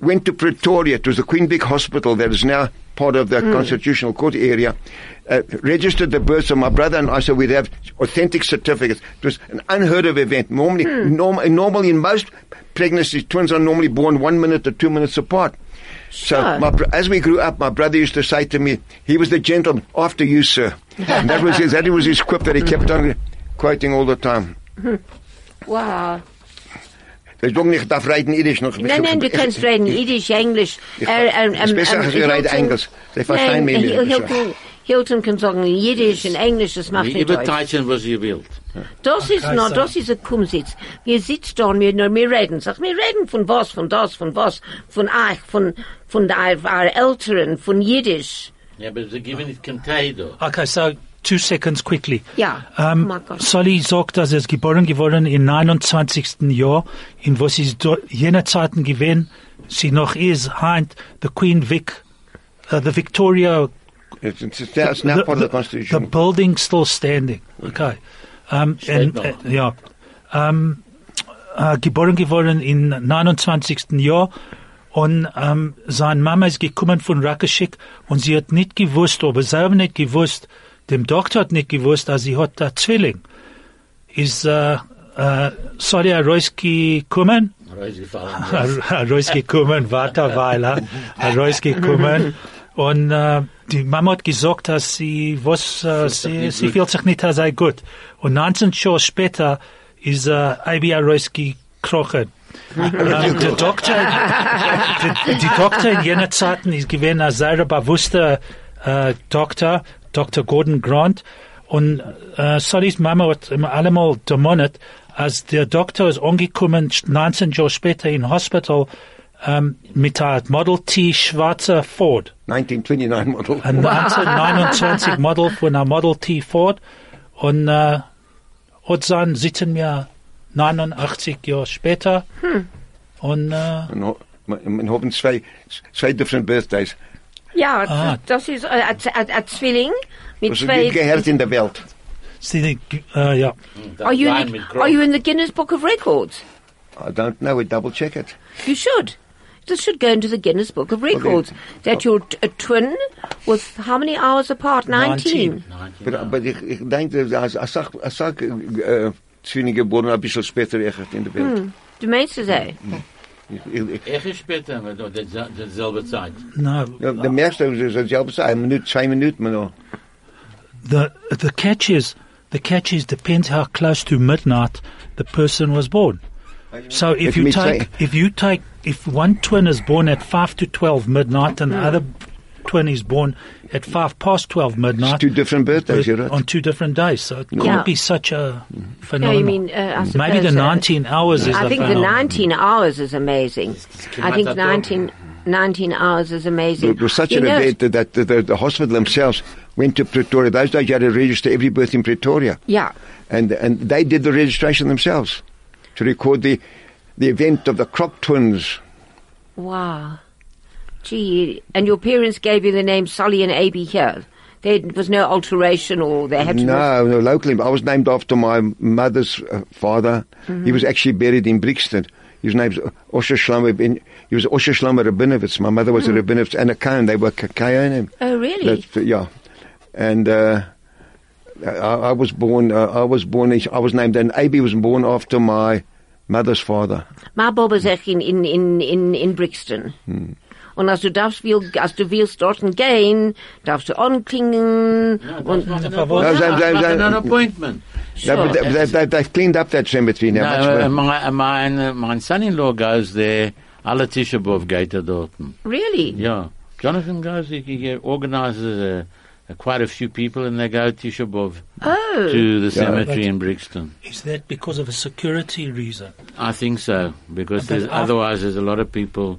[SPEAKER 7] went to Pretoria. It was the Queen Vic Hospital that is now part of the Constitutional Court area. Uh, registered the births of my brother and I, so we'd have authentic certificates. It was an unheard of event. Normally, norm, normally in most pregnancies, twins are normally born one minute or two minutes apart. So
[SPEAKER 1] Sure.
[SPEAKER 7] my, as we grew up, my brother used to say to me, he was the gentleman after you, sir. and that was his, that was his quip that he kept on quoting all the time. [laughs]
[SPEAKER 1] Wow.
[SPEAKER 7] Ich doch nicht darf reden Yiddish noch.
[SPEAKER 1] Nein, nein, du kannst reden Yiddish, Englisch.
[SPEAKER 7] Es besser, als wir reden Englisch. Sie verstehen mich nicht.
[SPEAKER 1] Hil- Hilton, kann sagen Jiddisch und Englisch, das macht nicht
[SPEAKER 4] übertreiben, was ihr wollt.
[SPEAKER 1] Das ist
[SPEAKER 2] Okay,
[SPEAKER 1] noch,
[SPEAKER 2] so.
[SPEAKER 1] das ist ein Kumsitz. Wir sitzen da und wir, nur- wir reden. Sag, wir reden von was, von das, von was, von euch, von, von der, our Eltern, von Jiddisch.
[SPEAKER 4] Ja, aber sie geben nicht da.
[SPEAKER 2] Okay, so two seconds quickly.
[SPEAKER 1] Ja,
[SPEAKER 2] Ähm,
[SPEAKER 1] oh.
[SPEAKER 2] Solly sagt, dass er ist geboren geworden im 29. Jahr, in was sie jener Zeiten gewesen, sie noch ist, heint, the Queen Vic, uh, the Victoria
[SPEAKER 7] It's, it's, it's, now part of the
[SPEAKER 2] the
[SPEAKER 7] Constitution.
[SPEAKER 2] building still standing. Okay. Um,
[SPEAKER 4] Steht
[SPEAKER 2] and,
[SPEAKER 4] noch.
[SPEAKER 2] uh, ja. Um, uh, geboren geworden im 29. Jahr und um, seine Mama ist gekommen von Rakashik und sie hat nicht gewusst, aber selber nicht gewusst, dem Doktor hat nicht gewusst, dass sie hat da Zwilling. Ist, uh, uh, soll er rausgekommen?
[SPEAKER 4] Rausgefallen.
[SPEAKER 2] rausgekommen, [laughs] warte eine Weile, rausgekommen. [laughs] Und äh, die Mama hat gesagt, dass sie was, äh, sie, sie fühlt sich nicht sehr gut. Und 19 Jahre später ist äh, Ivy rausgekrochen. ähm, der Doktor, die, die Doktor in jener Zeiten ist gewesen ein sehr bewusster äh, Doktor, Dr. Gordon Grant. Und äh, Sollys Mama hat immer allemal demoniert, als der Doktor ist angekommen, 19 Jahre später in Hospital, ähm, mit einem Model T schwarzer Ford.
[SPEAKER 7] 1929 model.
[SPEAKER 2] Ein 1929 [laughs] Model von einer Model T Ford. Und äh, und dann sitzen wir 89 Jahre später. Und äh,
[SPEAKER 7] And, hmm. uh, ho- and having zwei, zwei different birthdays.
[SPEAKER 1] Ja,
[SPEAKER 2] Ah.
[SPEAKER 1] das ist äh, ein, ein, ein Zwilling mit
[SPEAKER 7] Was
[SPEAKER 1] zwei...
[SPEAKER 7] gehört in der Welt.
[SPEAKER 2] sie, äh, uh, ja.
[SPEAKER 1] Are you, in the, are you in the Guinness Book of Records?
[SPEAKER 7] I don't know, we double check it.
[SPEAKER 1] You should. This should go into the Guinness Book of Records. That you're t- a twin with how many hours apart? 19.
[SPEAKER 2] 19.
[SPEAKER 7] But, but ich, ich denke, als, als, als, als, als Zwillinge geboren, ein bisschen später echt in der Welt.
[SPEAKER 1] Du meinst es, eh?
[SPEAKER 4] Später, aber dieselbe Zeit.
[SPEAKER 7] Ja, der ist eine Minute, zwei Minuten, man
[SPEAKER 2] the the catch is the catch is depends how close to midnight the person was born. So if
[SPEAKER 7] If
[SPEAKER 2] you
[SPEAKER 7] me
[SPEAKER 2] take
[SPEAKER 7] say-
[SPEAKER 2] if you take if one twin is born at five to twelve midnight and the other twin is born at five past twelve
[SPEAKER 7] It's
[SPEAKER 2] midnight
[SPEAKER 7] two different birthdays,
[SPEAKER 2] but
[SPEAKER 7] you're right.
[SPEAKER 2] on two different days, so it
[SPEAKER 1] Yeah.
[SPEAKER 2] can't be such a
[SPEAKER 1] No,
[SPEAKER 2] phenomenon.
[SPEAKER 1] you mean, uh, I
[SPEAKER 2] Maybe the
[SPEAKER 1] suppose, uh,
[SPEAKER 2] nineteen hours is
[SPEAKER 1] I think the 19 hours is amazing. I think
[SPEAKER 4] Kimat
[SPEAKER 1] 19, 19 hours is amazing.
[SPEAKER 7] It was such
[SPEAKER 1] You
[SPEAKER 7] an
[SPEAKER 1] know-
[SPEAKER 7] event that the, the, the hospital themselves went to Pretoria. Those days you had to register every birth in Pretoria.
[SPEAKER 1] Yeah.
[SPEAKER 7] And, and they did the registration themselves to record the, the event of the Croc twins.
[SPEAKER 1] Wow. Gee, and your parents gave you the name Solly and Abby here. There was no alteration or they had to...
[SPEAKER 7] No, no, locally. I was named after my mother's uh, father. He was actually buried in Brixton. His name's Osher Shlomo. Ben- He was Osher Shlomo Rabinovitz. My mother was a Rabinovitz and a Kohen. They were Kohanim.
[SPEAKER 1] Oh, really?
[SPEAKER 7] Yeah. And uh, I, I was born. Uh, I was born. I was named, and Abi was born after my mother's father.
[SPEAKER 1] My Bob is echt in, in, in, in, in Brixton. Und als du darfst, will, als du willst dort gehen, darfst du anklingen. und,
[SPEAKER 7] No,
[SPEAKER 4] No,
[SPEAKER 7] they- they- they-
[SPEAKER 4] an appointment.
[SPEAKER 7] No, but they, they, they, they've cleaned up that cemetery now. much
[SPEAKER 4] No,
[SPEAKER 7] better.
[SPEAKER 4] uh, my, mein, uh, mein son-in-law goes there. Alle Tisha B'Av geht er dort.
[SPEAKER 1] really?
[SPEAKER 4] Yeah. Jonathan goes, he, he organizes a uh, Uh, quite a few people, and they go Tisha B'Av
[SPEAKER 1] Oh.
[SPEAKER 4] to the cemetery
[SPEAKER 2] but-
[SPEAKER 4] in Brixton.
[SPEAKER 2] Is that because of a security reason?
[SPEAKER 4] I think so because there's, otherwise there's a lot of people.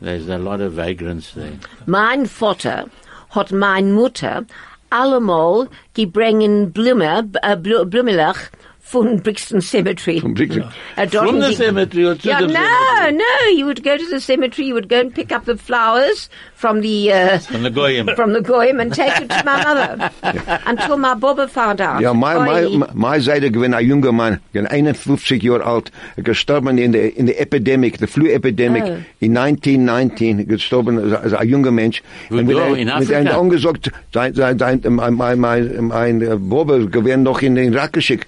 [SPEAKER 4] There's a lot of vagrants there.
[SPEAKER 1] Mein Vater hat mein Mutter allemal gebringen Blume, äh, Blumelach von Brixton Cemetery.
[SPEAKER 7] From Brixton.
[SPEAKER 1] Dort
[SPEAKER 4] From the cemetery or to
[SPEAKER 1] Yeah,
[SPEAKER 4] the
[SPEAKER 1] no,
[SPEAKER 4] cemetery?
[SPEAKER 1] no. You would go to the cemetery. You would go and pick up the flowers from the uh,
[SPEAKER 4] From the Goyim.
[SPEAKER 1] from the goyim and take it to my mother [laughs] until my Baba found out.
[SPEAKER 7] Ja, mein,
[SPEAKER 1] Oi.
[SPEAKER 7] mein, mein Seite gewinnt ein junger Mann, gewinnt 51 Jahre alt, gestorben in der, in der Epidemic, der Flu-Epidemic,
[SPEAKER 1] Oh.
[SPEAKER 7] in 1919, gestorben als, als ein junger Mensch.
[SPEAKER 4] Wo
[SPEAKER 7] Und mit ein-
[SPEAKER 4] in
[SPEAKER 7] Mit
[SPEAKER 4] Afrika?
[SPEAKER 7] einem angesagt, sein, sein, sein, mein, mein, mein, mein Bobe gewinnt noch in den Irak geschickt.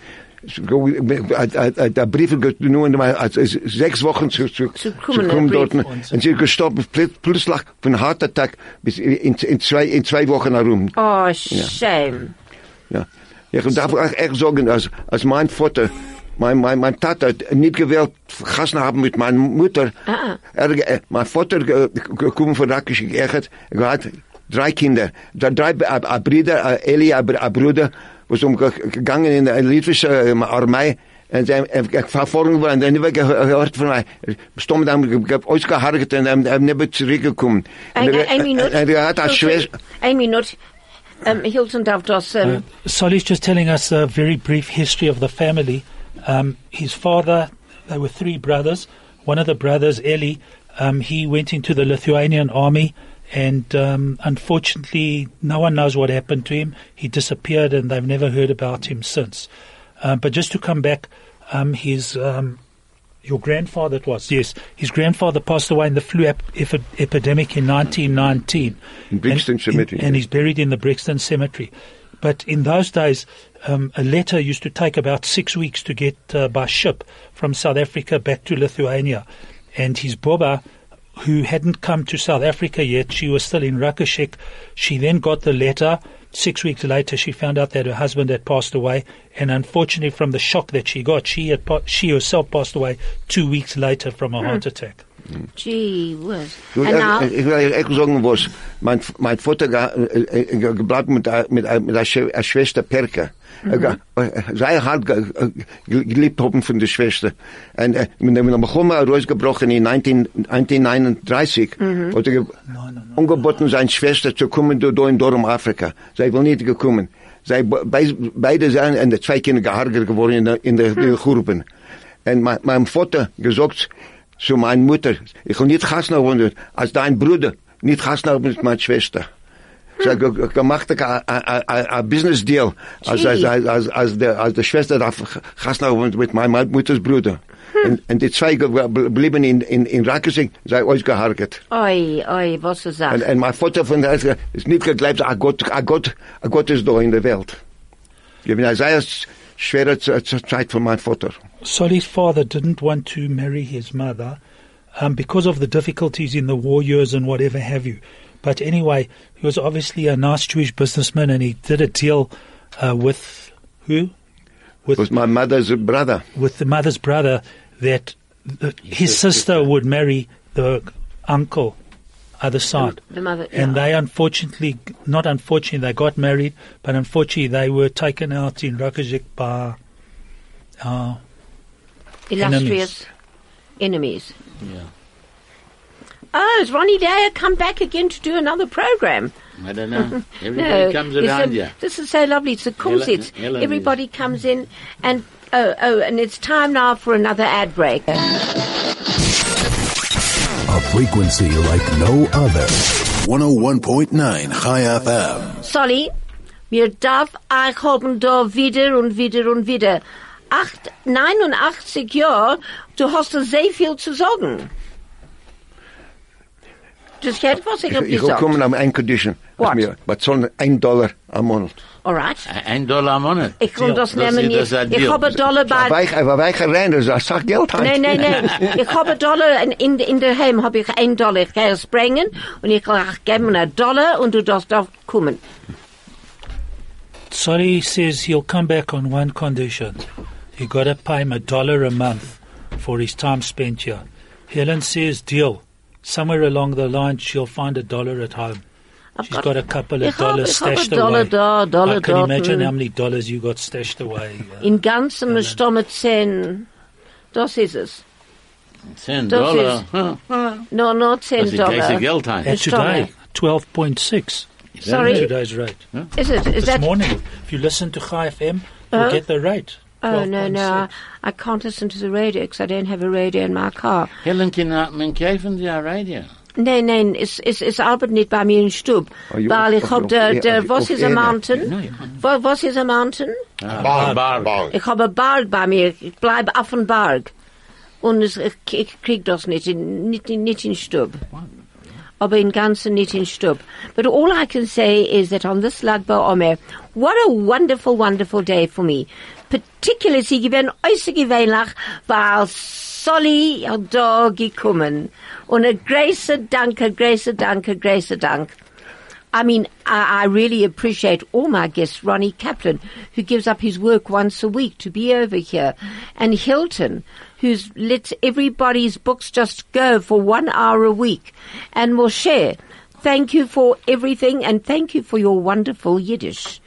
[SPEAKER 7] Hat- hat- hat Der Brief genommen, als als sechs Wochen zu, zu,
[SPEAKER 1] Zu
[SPEAKER 7] zu
[SPEAKER 1] kommen,
[SPEAKER 7] dort. Und sie ist gestorben pl- plötzlich von einem Herzattack bis in, in, zwei, in zwei Wochen herum.
[SPEAKER 1] Oh, shame.
[SPEAKER 7] Ja. Ich darf echt sagen, als, als mein Vater, mein, mein, mein Vater nicht gewählt gegessen haben mit meiner Mutter.
[SPEAKER 1] Ah.
[SPEAKER 7] Er, äh, mein Vater gekommen von Rakisch, er hat, hat drei Kinder, drei, äh, äh, Brüder, Eli, ein Bruder, was umgegangen in der litwische äh, Armee. En ze hebben vervolgens worden en hebben gehoord van mij. Stom dan, ik heb uitgeharkt en hebben hebben niet teruggekomen.
[SPEAKER 1] Ein, ein, ein
[SPEAKER 7] En had als Schwester.
[SPEAKER 1] Ein Minute. Um, Hilton darf das. Um,
[SPEAKER 2] Uh, Solly's just telling us a very brief history of the family. Um, his father, there were three brothers. One of the brothers, Eli, um, he went into the Lithuanian army, and um, unfortunately, no one knows what happened to him. He disappeared, and they've never heard about him since. Um, but just to come back, um, his um, your grandfather it was yes, his grandfather passed away in the flu ep- epi- epidemic in 1919.
[SPEAKER 7] In Brixton
[SPEAKER 2] And-
[SPEAKER 7] Cemetery.
[SPEAKER 2] and he's buried in the Brixton Cemetery. But in those days, um, a letter used to take about six weeks to get uh, by ship from South Africa back to Lithuania. And his Boba, who hadn't come to South Africa yet, she was still in Rakashek. She then got the letter. Six weeks later, she found out that her husband had passed away. And unfortunately, from the shock that she got, she, had pa- she herself passed away two weeks later from a heart attack.
[SPEAKER 1] gee whiz.
[SPEAKER 7] Du,
[SPEAKER 1] And now,
[SPEAKER 7] ich, ich will echt sagen, was mein, mein Vater ge, äh, äh, ge- gebleibt mit, äh, mit, äh, mit der Schw- äh, Schwester Perke. Mhm. Zij had ge- äh, ge- geliebt haben von der Schwester. Und äh, mit dem Begonnen rausgebrochen in 19, 1939,
[SPEAKER 1] Mhm.
[SPEAKER 7] hat er ge- angeboten, seine Schwester zu kommen da da in Dorum Afrika. Sie will nicht gekommen. Sie, be- beide sind und die zwei Kinder gehargert geworden in der, in der, in der Gruppen. Und mein, mein Vater gesagt zu meiner Mutter, ich will nicht gassen haben, als dein Bruder, nicht gassen haben mit meiner Schwester. Sie hat ge- ge- gemacht ein- ein ein- ein Business Deal, as als, als, als, als, der, als der Schwester darf gassen haben mit meiner Mutters Bruder. Und, und die zwei ge- blieben in, in, in Rakesing, sei ausgehargert.
[SPEAKER 1] oi, oi, was ist das?
[SPEAKER 7] Und, und mein Vater von der ist nicht geglaubt, ah Gott, ah Gott, ah Gott ist da in der Welt. Ich bin eine sehr schwere Z- Z- Zeit von meinem Vater.
[SPEAKER 2] Solly's father didn't want to marry his mother um, because of the difficulties in the war years and whatever have you. But anyway, he was obviously a nice Jewish businessman and he did a deal uh, with who? With,
[SPEAKER 7] was my mother's brother.
[SPEAKER 2] with the mother's brother that the, his sister would marry the uncle other side.
[SPEAKER 1] the mother,
[SPEAKER 2] And
[SPEAKER 1] yeah.
[SPEAKER 2] they unfortunately, not unfortunately, they got married, but unfortunately they were taken out in Rakajik by uh,
[SPEAKER 1] illustrious enemies.
[SPEAKER 4] Yeah.
[SPEAKER 1] Oh, has Ronnie Dyer come back again to do another program?
[SPEAKER 4] I don't know. [laughs] Everybody
[SPEAKER 1] No,
[SPEAKER 4] comes around
[SPEAKER 1] a-
[SPEAKER 4] here.
[SPEAKER 1] This is so lovely. It's a course.
[SPEAKER 4] Helen-
[SPEAKER 1] It's
[SPEAKER 4] Helen
[SPEAKER 1] everybody comes in and oh oh, and it's time now for another ad break.
[SPEAKER 5] A frequency like no other. 101.9 Chai FM.
[SPEAKER 1] Solly, mir darf euch haben da wieder und wieder und wieder. Acht, 89 Jahre, du hast da sehr viel zu sagen. Das geht, was ich
[SPEAKER 7] Ich,
[SPEAKER 1] hab
[SPEAKER 7] ich will
[SPEAKER 1] gesagt.
[SPEAKER 7] kommen an ein Condition.
[SPEAKER 1] What?
[SPEAKER 7] Wir bezahlen ein Dollar am Monat.
[SPEAKER 1] Alright.
[SPEAKER 4] Ein Dollar am Monat.
[SPEAKER 1] Ich kann das
[SPEAKER 4] Das
[SPEAKER 1] nehmen.
[SPEAKER 4] ist- das
[SPEAKER 1] Ich,
[SPEAKER 4] ist ein
[SPEAKER 1] ich
[SPEAKER 4] Deal.
[SPEAKER 1] habe Dollar bei...
[SPEAKER 7] Aber ich, aber ich rein, das ist sag Geld halt.
[SPEAKER 1] Nein, nein, nein. Ich habe Dollar in, in, in der Heim habe ich ein Dollar. Ich kann es bringen und ich kann auch geben einen Dollar und du darfst auch kommen.
[SPEAKER 2] Solly says he'll come back on one condition. You got to pay him a dollar a month for his time spent here. Helen says deal. Somewhere along the line, she'll find a dollar at home. She's got a couple of dollars
[SPEAKER 1] ich
[SPEAKER 2] stashed
[SPEAKER 1] dollar
[SPEAKER 2] away.
[SPEAKER 1] da, dollar
[SPEAKER 2] I can
[SPEAKER 1] dort,
[SPEAKER 2] imagine
[SPEAKER 1] mm.
[SPEAKER 2] how many dollars you got stashed away. uh,
[SPEAKER 1] In ganzem Stomme 10. Das ist es.
[SPEAKER 4] Ten dollar. Huh.
[SPEAKER 1] No, no 10
[SPEAKER 4] Das ist gleich
[SPEAKER 1] Dollar.
[SPEAKER 4] Geld ein.
[SPEAKER 2] and today, 12.6.
[SPEAKER 1] Sorry?
[SPEAKER 2] Today's rate.
[SPEAKER 1] Is it? Is
[SPEAKER 2] This
[SPEAKER 1] that?
[SPEAKER 2] morning, if you listen to Chai FM, you'll
[SPEAKER 1] Uh,
[SPEAKER 2] get the rate.
[SPEAKER 1] Oh, no, no. I, I can't listen to the radio because I don't have a radio in my car.
[SPEAKER 4] Helen, can kann man kaufen die Radio?
[SPEAKER 1] Nein, nein, es, es, es arbeitet nicht bei mir in Stub.
[SPEAKER 7] You-
[SPEAKER 1] Weil ich
[SPEAKER 7] auf-
[SPEAKER 1] hab
[SPEAKER 7] auf
[SPEAKER 1] der,
[SPEAKER 7] Air-
[SPEAKER 1] der,
[SPEAKER 7] auf-
[SPEAKER 1] was
[SPEAKER 7] auf
[SPEAKER 1] ist a mountain? Wa- Was ist a mountain?
[SPEAKER 3] Bar,
[SPEAKER 4] Bar.
[SPEAKER 3] bar.
[SPEAKER 1] Ich habe Berg bei mir. Ich bleibe auf dem Berg. Und es, äh, ich, ich krieg das nicht in, nicht, in- nicht in Stub. Aber in ganzen nicht in Stub. But all I can say is that on this Lag BaOmer, what a wonderful, wonderful day for me. Particularly, sie gewinnen äußerst gewöhnlich, weil Solly da gekommen. Und a große Danke, große Danke, große Dank. I mean, I, I really appreciate all my guests, Ronnie Kaplan, who gives up his work once a week to be over here, and Hilton, who's let everybody's books just go for one hour a week, and Moshe, thank you for everything, and thank you for your wonderful Yiddish.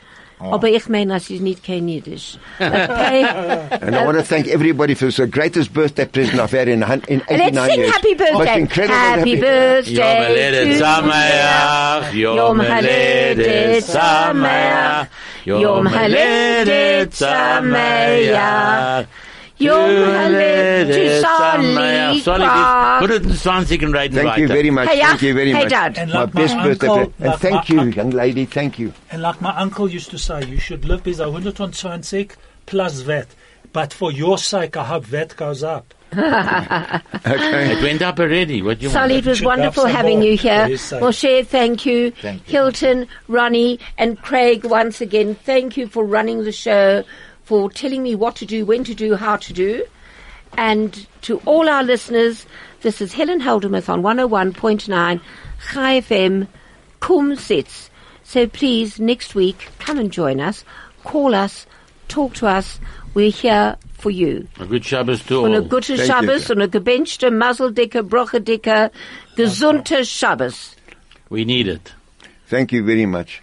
[SPEAKER 1] Oh. Aber ich meine, das ist nicht kein Yiddish. Okay? [laughs]
[SPEAKER 7] And I want to thank everybody for the greatest birthday present I've had in, in 89
[SPEAKER 1] Let's sing
[SPEAKER 7] years.
[SPEAKER 1] happy
[SPEAKER 7] Most
[SPEAKER 1] birthday.
[SPEAKER 7] incredible
[SPEAKER 1] Happy
[SPEAKER 4] Yom
[SPEAKER 1] birthday
[SPEAKER 4] Haledet
[SPEAKER 1] to
[SPEAKER 4] Sameach,
[SPEAKER 1] Yom
[SPEAKER 4] Yom
[SPEAKER 1] Haledet
[SPEAKER 4] Haledet
[SPEAKER 1] Sameach,
[SPEAKER 4] Sameach,
[SPEAKER 1] Yom Haledet Sameach, Yom Haledet to Sally
[SPEAKER 4] Solid
[SPEAKER 1] Park.
[SPEAKER 4] ist 120 und reiten
[SPEAKER 7] Thank you very much.
[SPEAKER 1] Hey,
[SPEAKER 7] thank you very
[SPEAKER 1] Hey,
[SPEAKER 7] much.
[SPEAKER 1] Dad.
[SPEAKER 2] And
[SPEAKER 7] My
[SPEAKER 2] like my
[SPEAKER 7] best birthday
[SPEAKER 2] uncle-
[SPEAKER 7] present. And
[SPEAKER 2] like
[SPEAKER 7] thank you, young lady. Thank you.
[SPEAKER 2] And like my uncle used to say, you should live bis 120 plus VAT. But for your sake, I hope VAT goes up. [laughs]
[SPEAKER 4] It went up already. What do you
[SPEAKER 1] Sally, it was
[SPEAKER 2] Should
[SPEAKER 1] wonderful having
[SPEAKER 2] more
[SPEAKER 1] you here.
[SPEAKER 2] for his.
[SPEAKER 1] Moshe, thank you.
[SPEAKER 3] Thank you.
[SPEAKER 1] Hilton, Ronnie, and Craig, once again, thank you for running the show, for telling me what to do, when to do, how to do. And to all our listeners, this is Helen Heldemuth on 101.9 Chai FM, Kumzits. So please, next week, come and join us, call us, talk to us. We're here for you.
[SPEAKER 4] A good Shabbos to
[SPEAKER 1] Und
[SPEAKER 4] all.
[SPEAKER 1] a gute
[SPEAKER 7] Thank
[SPEAKER 1] Shabbos
[SPEAKER 7] you.
[SPEAKER 1] und a gebenchte, mazeldicke, brochedicke, gesunde Shabbos.
[SPEAKER 4] We need it.
[SPEAKER 7] Thank you very much.